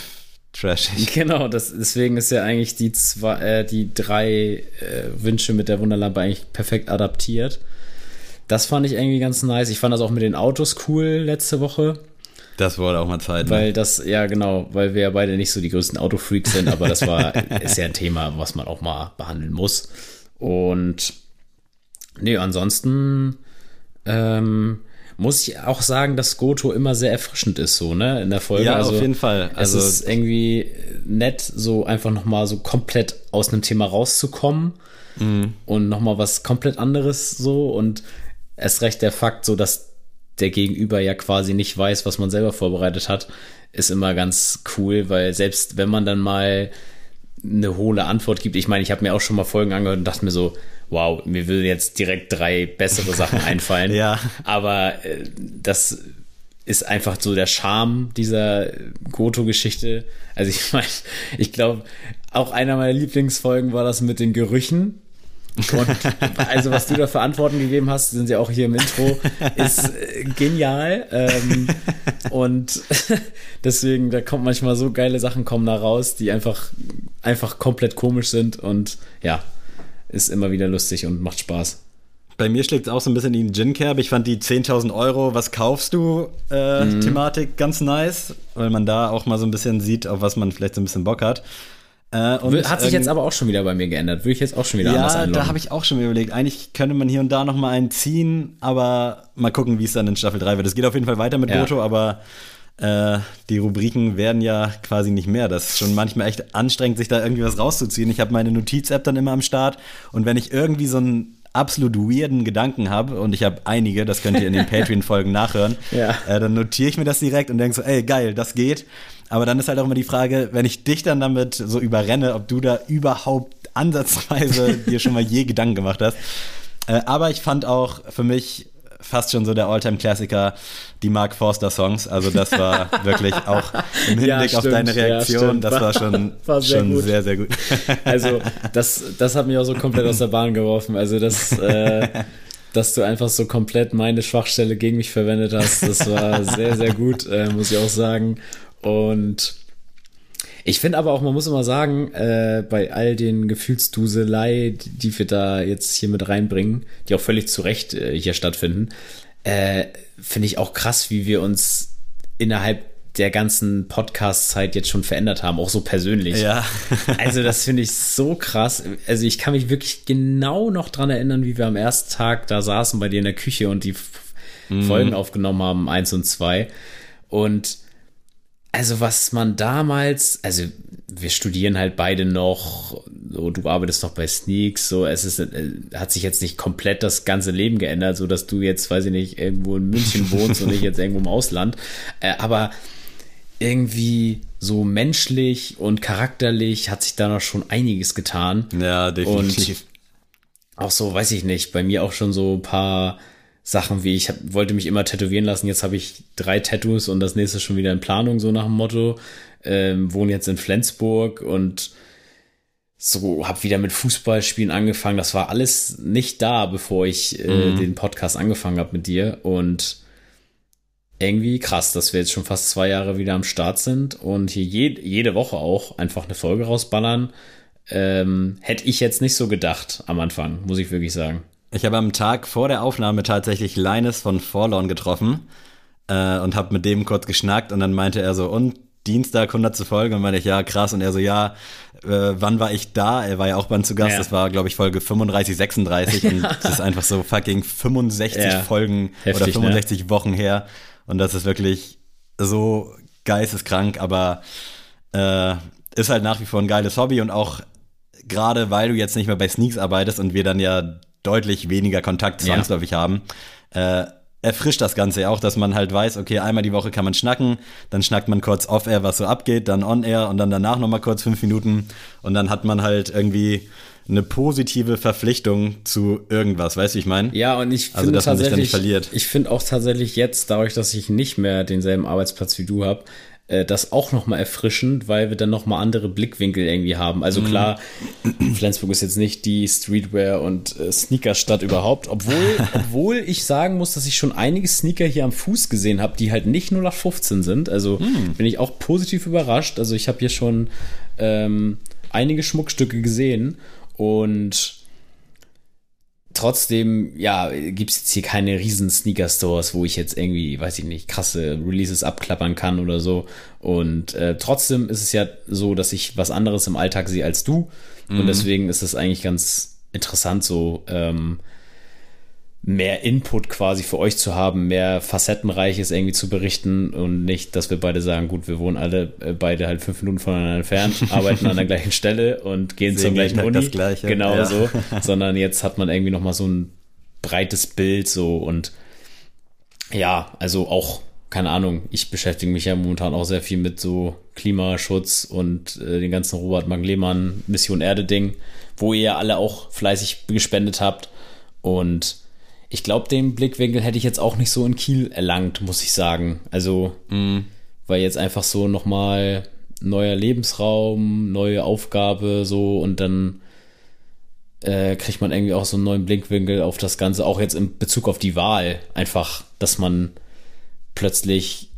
trashig. Genau, das, deswegen ist ja eigentlich die zwei, äh, die drei äh, Wünsche mit der Wunderlampe eigentlich perfekt adaptiert. Das fand ich irgendwie ganz nice. Ich fand das auch mit den Autos cool letzte Woche, Das wurde auch mal Zeit. weil ne? das, ja genau, weil wir ja beide nicht so die größten Autofreaks sind, aber das war, ist ja ein Thema, was man auch mal behandeln muss. Und nee, ansonsten ähm, muss ich auch sagen, dass Goto immer sehr erfrischend ist, so, ne, in der Folge. Ja, also, auf jeden Fall. Also- es ist irgendwie nett, so einfach nochmal so komplett aus einem Thema rauszukommen Mhm. und nochmal was komplett anderes so und erst recht der Fakt, so dass der Gegenüber ja quasi nicht weiß, was man selber vorbereitet hat, ist immer ganz cool, weil selbst wenn man dann mal eine hohle Antwort gibt, ich meine, ich habe mir auch schon mal Folgen angehört und dachte mir so, wow, mir würden jetzt direkt drei bessere Sachen einfallen. Ja. Aber äh, das ist einfach so der Charme dieser Goto-Geschichte. Also ich meine, ich glaube, auch einer meiner Lieblingsfolgen war das mit den Gerüchen. Und also was du da für Antworten gegeben hast, sind ja auch hier im Intro, ist äh, genial. Ähm, und deswegen, da kommt manchmal so geile Sachen kommen da raus, die einfach, einfach komplett komisch sind und ja, ist immer wieder lustig und macht Spaß. Bei mir schlägt es auch so ein bisschen in die Gin-Kerbe. Ich fand die 10.000 Euro, was kaufst du, äh, Mhm. Thematik ganz nice, weil man da auch mal so ein bisschen sieht, auf was man vielleicht so ein bisschen Bock hat. Äh, und Hat sich jetzt irgend- aber auch schon wieder bei mir geändert. Würde ich jetzt auch schon wieder anders Ja, einloggen. da habe ich auch schon überlegt, eigentlich könnte man hier und da noch mal einen ziehen, aber mal gucken, wie es dann in Staffel 3 wird. Es geht auf jeden Fall weiter mit Ja. Goto, aber äh, die Rubriken werden ja quasi nicht mehr. Das ist schon manchmal echt anstrengend, sich da irgendwie was rauszuziehen. Ich habe meine Notiz-App dann immer am Start und wenn ich irgendwie so einen absolut weirden Gedanken habe, und ich habe einige, das könnt ihr in den Patreon-Folgen nachhören, Ja. äh, dann notiere ich mir das direkt und denke so, ey, geil, das geht. Aber dann ist halt auch immer die Frage, wenn ich dich dann damit so überrenne, ob du da überhaupt ansatzweise dir schon mal je Gedanken gemacht hast. Äh, aber ich fand auch für mich fast schon so der Alltime-Klassiker, die Mark Forster-Songs. Also das war wirklich auch im Hinblick Ja, auf stimmt, deine ja, Reaktion, stimmt. das war schon, War sehr schon gut. sehr, sehr gut. Also, das, das hat mich auch so komplett aus der Bahn geworfen. Also, das, äh, dass du einfach so komplett meine Schwachstelle gegen mich verwendet hast, das war sehr, sehr gut, äh, muss ich auch sagen. Und ich finde aber auch, man muss immer sagen, äh, bei all den Gefühlsduselei, die- wir da jetzt hier mit reinbringen, die auch völlig zu Recht äh, hier stattfinden, äh, finde ich auch krass, wie wir uns innerhalb der ganzen Podcast-Zeit jetzt schon verändert haben, auch so persönlich. Ja. Also das finde ich so krass. Also ich kann mich wirklich genau noch dran erinnern, wie wir am ersten Tag da saßen bei dir in der Küche und die F- Folgen aufgenommen haben, eins und zwei. Und also was man damals, also wir studieren halt beide noch, so, du arbeitest doch bei Sneaks, so, es ist, äh, hat sich jetzt nicht komplett das ganze Leben geändert, so dass du jetzt, weiß ich nicht, irgendwo in München wohnst und nicht jetzt irgendwo im Ausland. Äh, aber irgendwie so menschlich und charakterlich hat sich da noch schon einiges getan. Ja, definitiv. Und auch so, weiß ich nicht, bei mir auch schon so ein paar Sachen wie, ich hab, wollte mich immer tätowieren lassen, jetzt habe ich drei Tattoos und das nächste schon wieder in Planung, so nach dem Motto. Ähm, wohne jetzt in Flensburg und so habe wieder mit Fußballspielen angefangen. Das war alles nicht da, bevor ich äh, mhm. den Podcast angefangen habe mit dir. Und irgendwie krass, dass wir jetzt schon fast zwei Jahre wieder am Start sind und hier je, jede Woche auch einfach eine Folge rausballern. Ähm, hätte ich jetzt nicht so gedacht am Anfang, muss ich wirklich sagen. Ich habe am Tag vor der Aufnahme tatsächlich Linus von Forlorn getroffen äh, und habe mit dem kurz geschnackt und dann meinte er so, und Dienstag 100 Folge und meinte ich, ja, krass. Und er so, ja, äh, wann war ich da? Er war ja auch bei uns zu Gast. Ja. Das war, glaube ich, Folge 35, 36. und das ist einfach so fucking 65 ja. Folgen Heftig, oder 65 ne? Wochen her. Und das ist wirklich so geisteskrank, aber äh, ist halt nach wie vor ein geiles Hobby und auch gerade weil du jetzt nicht mehr bei Sneaks arbeitest und wir dann ja deutlich weniger Kontakt zwangsläufig ja. haben, äh, erfrischt das Ganze ja auch, dass man halt weiß, okay, einmal die Woche kann man schnacken, dann schnackt man kurz off-air, was so abgeht, dann on-air und dann danach nochmal kurz fünf Minuten und dann hat man halt irgendwie eine positive Verpflichtung zu irgendwas, weißt du, ich meine? Ja, und ich also, finde also, tatsächlich, ich finde auch tatsächlich jetzt, dadurch, dass ich nicht mehr denselben Arbeitsplatz wie du habe, das auch nochmal erfrischend, weil wir dann nochmal andere Blickwinkel irgendwie haben. Also mhm. klar, Flensburg ist jetzt nicht die Streetwear- und äh, Sneakerstadt überhaupt, obwohl, obwohl ich sagen muss, dass ich schon einige Sneaker hier am Fuß gesehen habe, die halt nicht nur nach 15 sind. Also mhm. bin ich auch positiv überrascht. Also ich habe hier schon ähm, einige Schmuckstücke gesehen und trotzdem, ja, gibt es jetzt hier keine riesen Sneaker-Stores, wo ich jetzt irgendwie, weiß ich nicht, krasse Releases abklappern kann oder so. Und äh, trotzdem ist es ja so, dass ich was anderes im Alltag sehe als du. Mhm. Und deswegen ist es eigentlich ganz interessant, so ähm, mehr Input quasi für euch zu haben, mehr facettenreiches irgendwie zu berichten und nicht, dass wir beide sagen, gut, wir wohnen alle äh, beide halt fünf Minuten voneinander entfernt, arbeiten an der gleichen Stelle und gehen zur gleichen Uni. Das Gleiche. Genau ja. so. Sondern jetzt hat man irgendwie nochmal so ein breites Bild so und ja, also auch, keine Ahnung, ich beschäftige mich ja momentan auch sehr viel mit so Klimaschutz und äh, den ganzen Robert Maglemann Mission Erde Ding, wo ihr alle auch fleißig gespendet habt und ich glaube, den Blickwinkel hätte ich jetzt auch nicht so in Kiel erlangt, muss ich sagen. Also, mm. weil jetzt einfach so nochmal neuer Lebensraum, neue Aufgabe, so und dann äh, kriegt man irgendwie auch so einen neuen Blickwinkel auf das Ganze, auch jetzt in Bezug auf die Wahl. Einfach, dass man plötzlich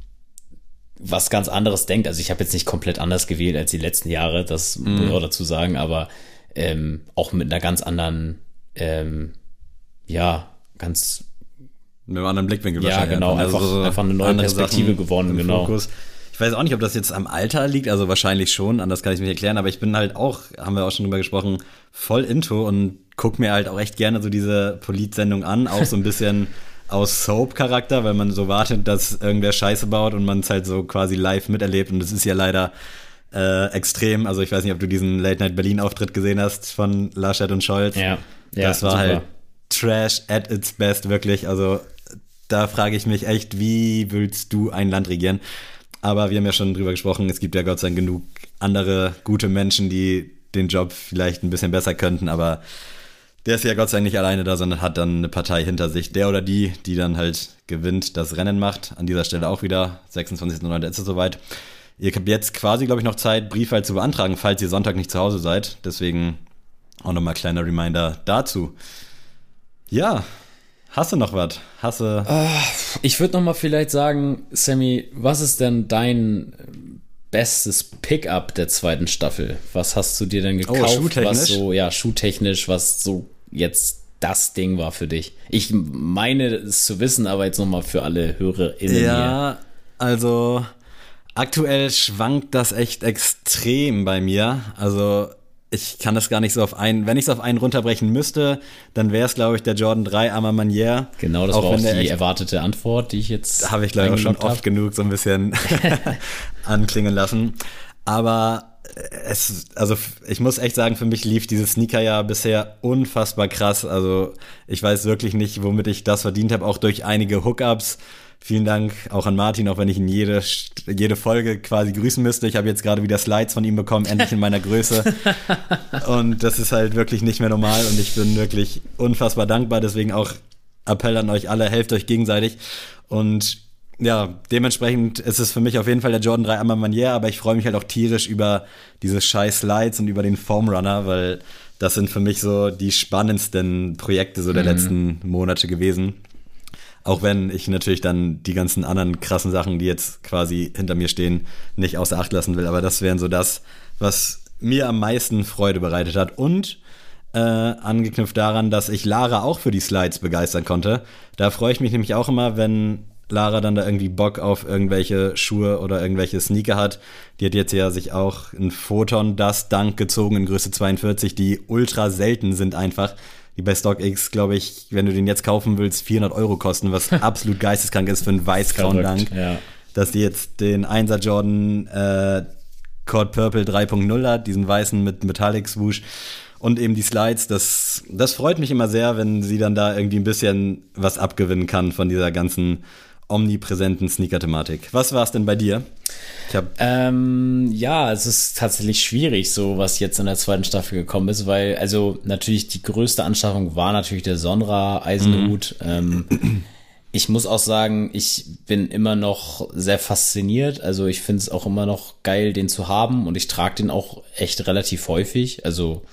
was ganz anderes denkt. Also ich habe jetzt nicht komplett anders gewählt als die letzten Jahre, das mm. muss ich auch dazu sagen, aber ähm, auch mit einer ganz anderen, ähm, ja, ganz mit einem anderen Blickwinkel ja, genau, einfach, also so einfach eine neue Perspektive gewonnen, genau. Fokus. Ich weiß auch nicht, ob das jetzt am Alter liegt, also wahrscheinlich schon, anders kann ich es mir erklären, aber ich bin halt auch, haben wir auch schon drüber gesprochen, voll into und guck mir halt auch echt gerne so diese Polit-Sendung an, auch so ein bisschen aus Soap-Charakter, weil man so wartet, dass irgendwer Scheiße baut und man es halt so quasi live miterlebt und das ist ja leider äh, extrem. Also ich weiß nicht, ob du diesen Late Night Berlin-Auftritt gesehen hast von Laschet und Scholz. Ja, ja das war super. halt Trash at its best, wirklich. Also da frage ich mich echt, wie willst du ein Land regieren? Aber wir haben ja schon drüber gesprochen, es gibt ja Gott sei Dank genug andere gute Menschen, die den Job vielleicht ein bisschen besser könnten, aber der ist ja Gott sei Dank nicht alleine da, sondern hat dann eine Partei hinter sich. Der oder die, die dann halt gewinnt, das Rennen macht. An dieser Stelle auch wieder, 26.09. ist es soweit. Ihr habt jetzt quasi, glaube ich, noch Zeit, Brief halt zu beantragen, falls ihr Sonntag nicht zu Hause seid. Deswegen auch nochmal kleiner Reminder dazu. Ja, hast du noch was? Hast du. Ah, ich würde noch mal vielleicht sagen, Sammy, was ist denn dein bestes Pickup der zweiten Staffel? Was hast du dir denn oh, gekauft? Oh, was so, ja, schuhtechnisch, was so jetzt das Ding war für dich. Ich meine es zu wissen, aber jetzt noch mal für alle HörerInnen ja, hier. also aktuell schwankt das echt extrem bei mir. Also ich kann das gar nicht so auf einen, wenn ich es auf einen runterbrechen müsste, dann wäre es, glaube ich, der Jordan 3 Arma Manier. Genau, das auch war auch die echt, erwartete Antwort, die ich jetzt. Habe ich, glaube ich, schon oft hab. genug so ein bisschen anklingen lassen. Aber es, also ich muss echt sagen, für mich lief dieses Sneaker-Jahr bisher unfassbar krass. Also ich weiß wirklich nicht, womit ich das verdient habe, auch durch einige Hookups. Vielen Dank auch an Martin, auch wenn ich ihn jede, jede Folge quasi grüßen müsste. Ich habe jetzt gerade wieder Slides von ihm bekommen, endlich in meiner Größe. Und das ist halt wirklich nicht mehr normal und ich bin wirklich unfassbar dankbar. Deswegen auch Appell an euch alle, helft euch gegenseitig. Und ja, dementsprechend ist es für mich auf jeden Fall der Jordan 3 einmal Manier, aber ich freue mich halt auch tierisch über diese scheiß Slides und über den Foam Runner, weil das sind für mich so die spannendsten Projekte so der mhm. letzten Monate gewesen. Auch wenn ich natürlich dann die ganzen anderen krassen Sachen, die jetzt quasi hinter mir stehen, nicht außer Acht lassen will. Aber das wären so das, was mir am meisten Freude bereitet hat. Und äh, angeknüpft daran, dass ich Lara auch für die Slides begeistern konnte. Da freue ich mich nämlich auch immer, wenn Lara dann da irgendwie Bock auf irgendwelche Schuhe oder irgendwelche Sneaker hat. Die hat jetzt ja sich auch ein Photon Dust Dunk gezogen in Größe 42, die ultra selten sind einfach die bei StockX, glaube ich, wenn du den jetzt kaufen willst, 400 Euro kosten, was absolut geisteskrank ist für einen weiß-grauen Dank. Ja. Dass die jetzt den 1er Jordan äh, Cord Purple 3.0 hat, diesen weißen mit Metallic Swoosh und eben die Slides, das, das freut mich immer sehr, wenn sie dann da irgendwie ein bisschen was abgewinnen kann von dieser ganzen omnipräsenten Sneaker-Thematik. Was war es denn bei dir? Ähm, ja, es ist tatsächlich schwierig, so was jetzt in der zweiten Staffel gekommen ist, weil, also natürlich die größte Anschaffung war natürlich der Sonra Eisenhut. Mhm. Ähm, ich muss auch sagen, ich bin immer noch sehr fasziniert. Also ich finde es auch immer noch geil, den zu haben und ich trage den auch echt relativ häufig. Also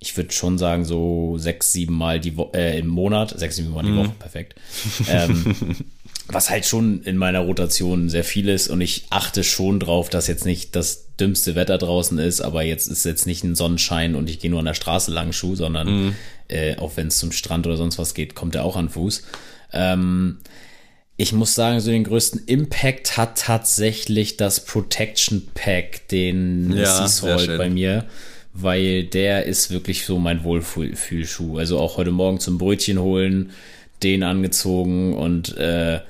ich würde schon sagen, so sechs, sieben Mal die Wo äh, im Monat, sechs, sieben Mal die mhm. Woche, perfekt. ähm, was halt schon in meiner Rotation sehr viel ist und ich achte schon drauf, dass jetzt nicht das dümmste Wetter draußen ist, aber jetzt ist jetzt nicht ein Sonnenschein und ich gehe nur an der Straße lang Schuh, sondern mhm. äh, auch wenn es zum Strand oder sonst was geht, kommt er auch an Fuß. Ähm, ich muss sagen, so den größten Impact hat tatsächlich das Protection Pack, den ja, Sea bei mir, weil der ist wirklich so mein Wohlfühlschuh. Also auch heute Morgen zum Brötchen holen, den angezogen und äh,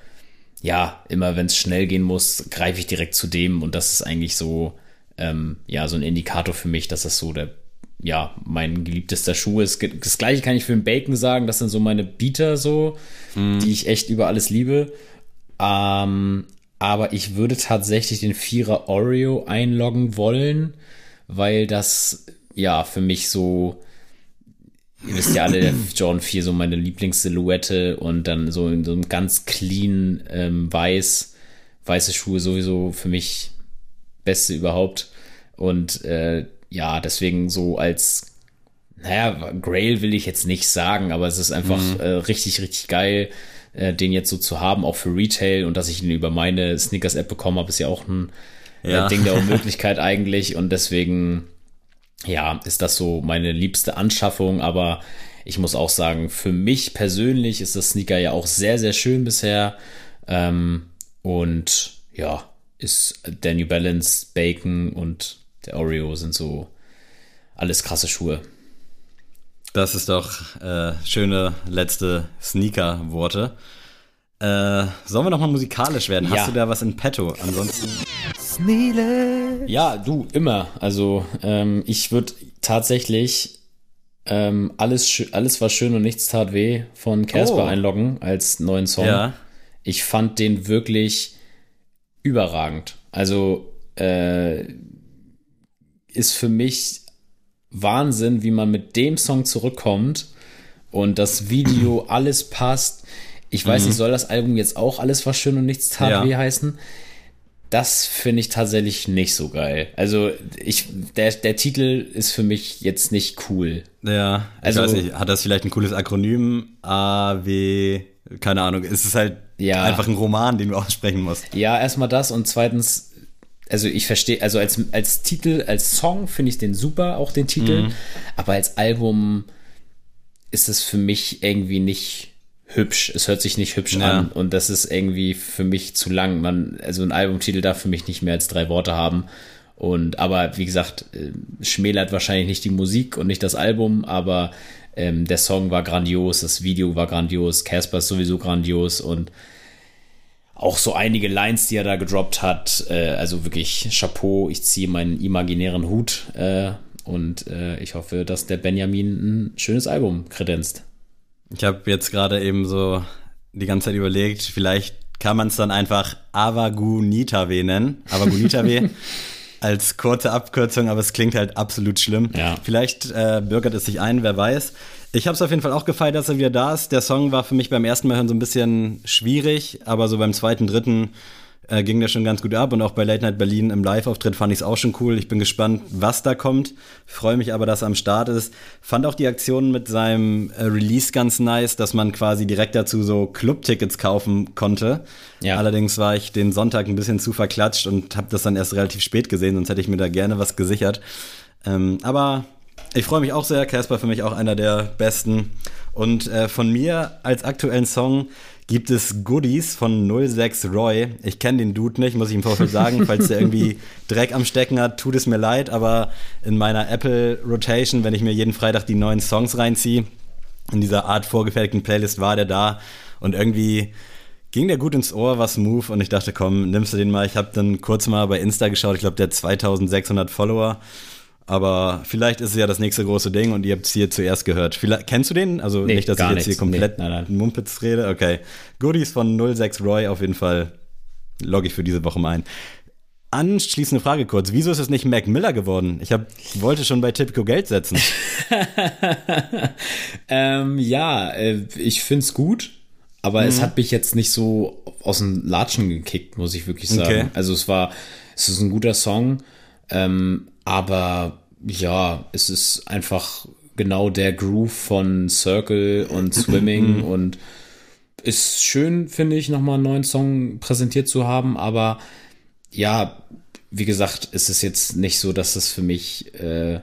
ja, immer wenn es schnell gehen muss, greife ich direkt zu dem und das ist eigentlich so, ähm, ja, so ein Indikator für mich, dass das so der, ja, mein geliebtester Schuh ist. Das gleiche kann ich für den Bacon sagen, das sind so meine Beater so, mm. die ich echt über alles liebe. Ähm, aber ich würde tatsächlich den Vierer Oreo einloggen wollen, weil das, ja, für mich so, ihr wisst ja alle, John 4 so meine Lieblingssilhouette und dann so in so einem ganz clean ähm, weiß, weiße Schuhe sowieso für mich beste überhaupt. Und äh, ja, deswegen so als, naja, Grail will ich jetzt nicht sagen, aber es ist einfach mhm. äh, richtig, richtig geil, äh, den jetzt so zu haben, auch für Retail und dass ich ihn über meine Sneakers-App bekommen habe, ist ja auch ein äh, ja. Ding der Unmöglichkeit eigentlich und deswegen ja, ist das so meine liebste Anschaffung, aber ich muss auch sagen, für mich persönlich ist das Sneaker ja auch sehr, sehr schön bisher. Ähm, und ja, ist der New Balance, Bacon und der Oreo sind so alles krasse Schuhe. Das ist doch äh, schöne letzte Sneaker-Worte. Äh, sollen wir noch mal musikalisch werden? Ja. Hast du da was in petto? Ansonsten. Ja, du, immer. Also, ähm, ich würde tatsächlich ähm, alles, alles, was schön und nichts tat weh von Casper oh. einloggen als neuen Song. Ja. Ich fand den wirklich überragend. Also, äh, ist für mich Wahnsinn, wie man mit dem Song zurückkommt und das Video alles passt. Ich weiß mhm. nicht, soll das Album jetzt auch alles, was schön und nichts tat, ja. wie heißen? Das finde ich tatsächlich nicht so geil. Also ich, der, der Titel ist für mich jetzt nicht cool. Ja, also ich weiß nicht, hat das vielleicht ein cooles Akronym? A, W, keine Ahnung. Es ist halt ja. einfach ein Roman, den du aussprechen musst. Ja, erstmal das und zweitens, also ich verstehe, also als, als Titel, als Song finde ich den super, auch den Titel, mhm. aber als Album ist es für mich irgendwie nicht hübsch. Es hört sich nicht hübsch ja. an und das ist irgendwie für mich zu lang. Man, also ein Albumtitel darf für mich nicht mehr als drei Worte haben. Und aber wie gesagt, äh, schmälert wahrscheinlich nicht die Musik und nicht das Album, aber ähm, der Song war grandios, das Video war grandios, Casper ist sowieso grandios und auch so einige Lines, die er da gedroppt hat. Äh, also wirklich Chapeau, ich ziehe meinen imaginären Hut äh, und äh, ich hoffe, dass der Benjamin ein schönes Album kredenzt. Ich habe jetzt gerade eben so die ganze Zeit überlegt, vielleicht kann man es dann einfach Avagunitawe nennen. Avagunitawe als kurze Abkürzung, aber es klingt halt absolut schlimm. Ja. Vielleicht äh, bürgert es sich ein, wer weiß. Ich habe es auf jeden Fall auch gefeiert, dass er wieder da ist. Der Song war für mich beim ersten Mal hören so ein bisschen schwierig, aber so beim zweiten, dritten äh, ging der schon ganz gut ab. Und auch bei Late Night Berlin im Live-Auftritt fand ich es auch schon cool. Ich bin gespannt, was da kommt. Freue mich aber, dass er am Start ist. Fand auch die Aktion mit seinem äh, Release ganz nice, dass man quasi direkt dazu so Club-Tickets kaufen konnte. Ja. Allerdings war ich den Sonntag ein bisschen zu verklatscht und habe das dann erst relativ spät gesehen, sonst hätte ich mir da gerne was gesichert. Ähm, aber ich freue mich auch sehr. Casper für mich auch einer der besten. Und äh, von mir als aktuellen Song gibt es Goodies von 06 Roy. Ich kenne den Dude nicht, muss ich im Vorfeld sagen. Falls der irgendwie Dreck am Stecken hat, tut es mir leid. Aber in meiner Apple Rotation, wenn ich mir jeden Freitag die neuen Songs reinziehe, in dieser Art vorgefertigten Playlist war der da. Und irgendwie ging der gut ins Ohr, war smooth. Und ich dachte, komm, nimmst du den mal. Ich habe dann kurz mal bei Insta geschaut. Ich glaube, der hat 2600 Follower. Aber vielleicht ist es ja das nächste große Ding und ihr habt es hier zuerst gehört. Vielleicht, kennst du den? Also Nee, nicht, dass ich jetzt hier nichts. komplett Nee, nein, nein. Mumpitz rede. Okay. Goodies von 06 Roy auf jeden Fall logge ich für diese Woche mal ein. Anschließende Frage kurz. Wieso ist es nicht Mac Miller geworden? Ich hab, wollte schon bei Tipico Geld setzen. Ähm, ja, äh, ich find's gut, aber es hat mich jetzt nicht so aus den Latschen gekickt, muss ich wirklich sagen. Okay. Also es war, es ist ein guter Song, ähm, aber ja, es ist einfach genau der Groove von Circle und Swimming und ist schön, finde ich, nochmal einen neuen Song präsentiert zu haben, aber ja, wie gesagt, es ist jetzt nicht so, dass es für mich äh,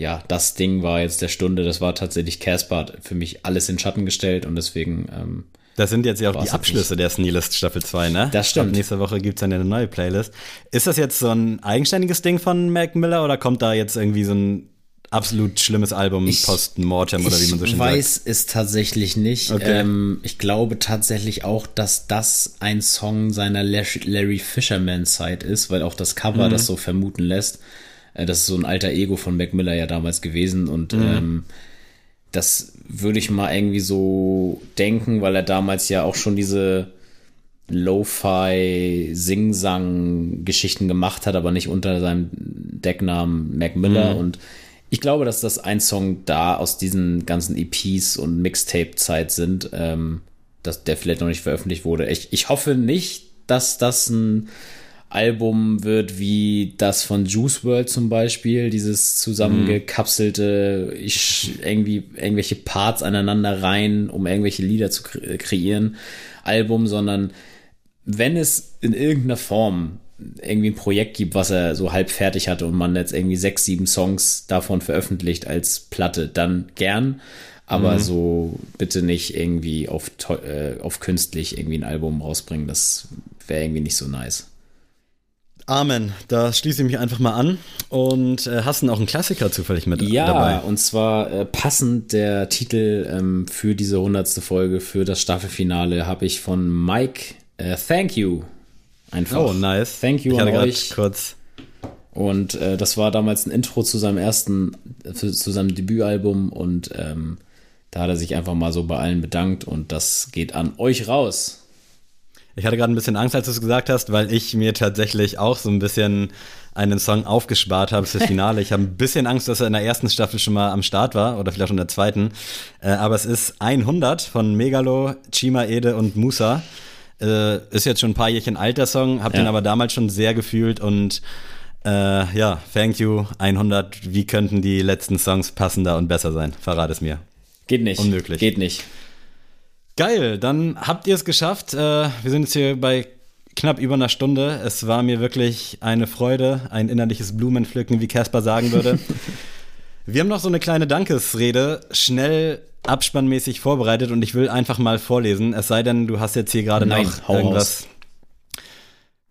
ja, das Ding war jetzt der Stunde, das war tatsächlich Casper, für mich alles in Schatten gestellt und deswegen, ähm, Das sind jetzt ja auch die Abschlüsse der Sneelist Staffel 2, ne? Das stimmt. Ab nächste Woche gibt's dann eine neue Playlist. Ist das jetzt so ein eigenständiges Ding von Mac Miller oder kommt da jetzt irgendwie so ein absolut schlimmes Album Ich- post-mortem oder wie man so schön ich weiß es tatsächlich nicht. Okay. Ähm, ich glaube tatsächlich auch, dass das ein Song seiner Larry Fisherman Zeit ist, weil auch das Cover Mhm. das so vermuten lässt. Äh, das ist so ein alter Ego von Mac Miller ja damals gewesen und Mhm. ähm, das würde ich mal irgendwie so denken, weil er damals ja auch schon diese Lo-Fi Sing-Sang-Geschichten gemacht hat, aber nicht unter seinem Decknamen Mac Miller. Und ich glaube, dass das ein Song da aus diesen ganzen EPs und Mixtape-Zeit sind, ähm, dass der vielleicht noch nicht veröffentlicht wurde. Ich, ich hoffe nicht, dass das ein Album wird wie das von Juice World zum Beispiel, dieses zusammengekapselte, ich irgendwie irgendwelche Parts aneinander rein, um irgendwelche Lieder zu kre kreieren, Album, sondern wenn es in irgendeiner Form irgendwie ein Projekt gibt, was er so halb fertig hatte und man jetzt irgendwie sechs, sieben Songs davon veröffentlicht als Platte, dann gern. Aber so bitte nicht irgendwie auf, äh, auf künstlich irgendwie ein Album rausbringen. Das wäre irgendwie nicht so nice. Amen. Da schließe ich mich einfach mal an. Und äh, hast du auch einen Klassiker zufällig mit Ja, dabei? und zwar äh, passend der Titel ähm, für diese hundertste Folge, für das Staffelfinale, habe ich von Mike äh, Thank You. Einfach. Oh, nice. Thank you ich an euch. kurz. Und äh, das war damals ein Intro zu seinem ersten, für, zu seinem Debütalbum und ähm, da hat er sich einfach mal so bei allen bedankt und das geht an euch raus. Ich hatte gerade ein bisschen Angst, als du es gesagt hast, weil ich mir tatsächlich auch so ein bisschen einen Song aufgespart habe fürs Finale. Ich habe ein bisschen Angst, dass er in der ersten Staffel schon mal am Start war oder vielleicht schon in der zweiten. Äh, aber es ist 100 von Megalo, Chima Ede und Musa. Äh, ist jetzt schon ein paar Jährchen alter Song, habe Ja. den aber damals schon sehr gefühlt und äh, ja, thank you, 100. Wie könnten die letzten Songs passender und besser sein? Verrat es mir. Geht nicht. Unmöglich. Geht nicht. Geil, dann habt ihr es geschafft. Äh, wir sind jetzt hier bei knapp über einer Stunde. Es war mir wirklich eine Freude, ein innerliches Blumenpflücken, wie Caspar sagen würde. wir haben noch so eine kleine Dankesrede schnell abspannmäßig vorbereitet und ich will einfach mal vorlesen. Es sei denn, du hast jetzt hier gerade noch irgendwas.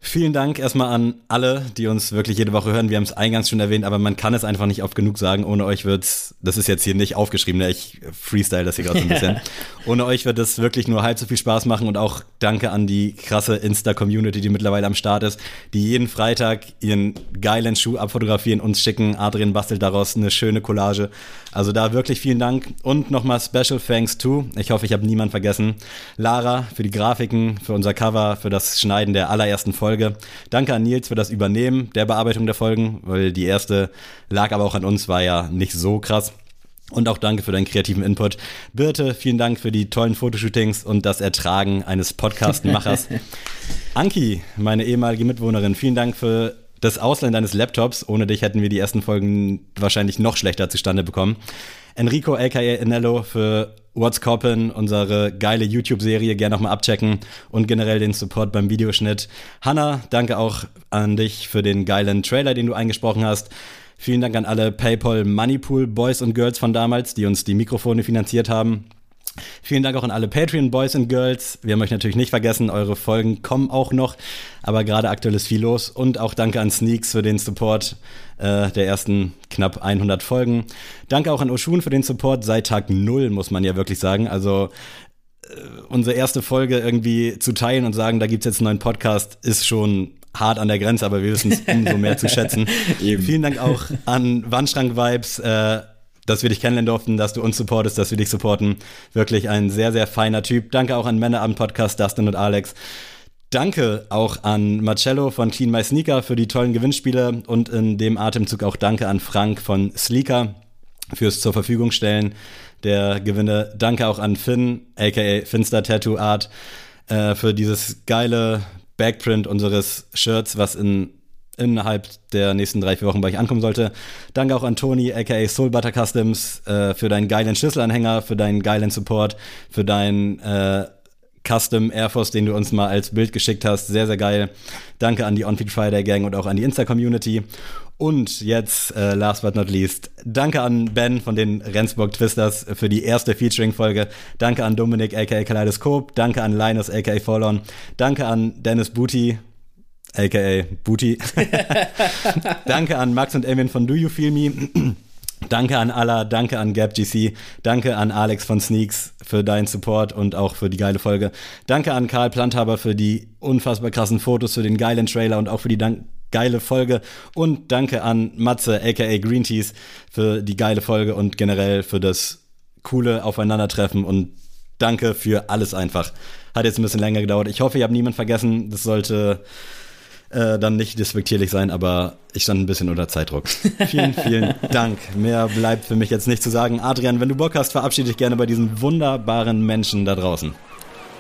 Vielen Dank erstmal an alle, die uns wirklich jede Woche hören. Wir haben es eingangs schon erwähnt, aber man kann es einfach nicht oft genug sagen. Ohne euch wird's, das ist jetzt hier nicht aufgeschrieben, ne? ich freestyle das hier gerade so ein bisschen. Ohne euch wird es wirklich nur halb so viel Spaß machen und auch danke an die krasse Insta-Community, die mittlerweile am Start ist, die jeden Freitag ihren geilen Schuh abfotografieren, uns schicken. Adrian bastelt daraus eine schöne Collage. Also da wirklich vielen Dank und nochmal Special Thanks to, ich hoffe, ich habe niemand vergessen, Lara für die Grafiken, für unser Cover, für das Schneiden der allerersten Folge Folge. Danke an Nils für das Übernehmen der Bearbeitung der Folgen, weil die erste lag aber auch an uns, war ja nicht so krass. Und auch danke für deinen kreativen Input. Birte, vielen Dank für die tollen Fotoshootings und das Ertragen eines Podcastmachers. Anki, meine ehemalige Mitwohnerin, vielen Dank für das Ausleihen deines Laptops. Ohne dich hätten wir die ersten Folgen wahrscheinlich noch schlechter zustande bekommen. Enrico aka Enello für What's Coppin, unsere geile YouTube-Serie, gerne nochmal abchecken und generell den Support beim Videoschnitt. Hanna, danke auch an dich für den geilen Trailer, den du eingesprochen hast. Vielen Dank an alle PayPal Moneypool Boys und Girls von damals, die uns die Mikrofone finanziert haben. Vielen Dank auch an alle Patreon Boys and Girls. Wir haben euch natürlich nicht vergessen, eure Folgen kommen auch noch, aber gerade aktuell ist viel los. Und auch danke an Sneaks für den Support äh, der ersten knapp 100 Folgen. Danke auch an Oshun für den Support seit Tag Null, muss man ja wirklich sagen. Also äh, unsere erste Folge irgendwie zu teilen und sagen, da gibt es jetzt einen neuen Podcast, ist schon hart an der Grenze, aber wir wissen es umso mehr zu schätzen. Vielen Dank auch an Wandschrank Vibes. Äh, dass wir dich kennenlernen durften, dass du uns supportest, dass wir dich supporten. Wirklich ein sehr, sehr feiner Typ. Danke auch an Männerabend Podcast, Dustin und Alex. Danke auch an Marcello von Clean My Sneaker für die tollen Gewinnspiele und in dem Atemzug auch danke an Frank von Sleeker fürs zur Verfügung stellen der Gewinne. Danke auch an Finn, aka Finster Tattoo Art, äh, für dieses geile Backprint unseres Shirts, was in innerhalb der nächsten drei, vier Wochen bei euch ankommen sollte. Danke auch an Toni, aka Soul Butter Customs, äh, für deinen geilen Schlüsselanhänger, für deinen geilen Support, für deinen äh, Custom Air Force, den du uns mal als Bild geschickt hast. Sehr, sehr geil. Danke an die On Feed Friday Gang und auch an die Insta-Community. Und jetzt, äh, last but not least, danke an Ben von den Rendsburg Twisters für die erste Featuring-Folge. Danke an Dominik, aka Kaleidoskop. Danke an Linus, aka Fallon. Danke an Dennis Booty, aka Booty. danke an Max und Emin von Do You Feel Me. Danke an Allah, danke an GapGC, danke an Alex von Sneaks für deinen Support und auch für die geile Folge. Danke an Karl Planthaber für die unfassbar krassen Fotos, für den geilen Trailer und auch für die Dank geile Folge. Und danke an Matze, aka Green Teas, für die geile Folge und generell für das coole Aufeinandertreffen und danke für alles einfach. Hat jetzt ein bisschen länger gedauert. Ich hoffe, ihr habt niemanden vergessen. Das sollte äh, dann nicht despektierlich sein, aber ich stand ein bisschen unter Zeitdruck. vielen, vielen Dank. Mehr bleibt für mich jetzt nicht zu sagen. Adrian, wenn du Bock hast, verabschiede dich gerne bei diesen wunderbaren Menschen da draußen.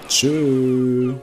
Tschüss.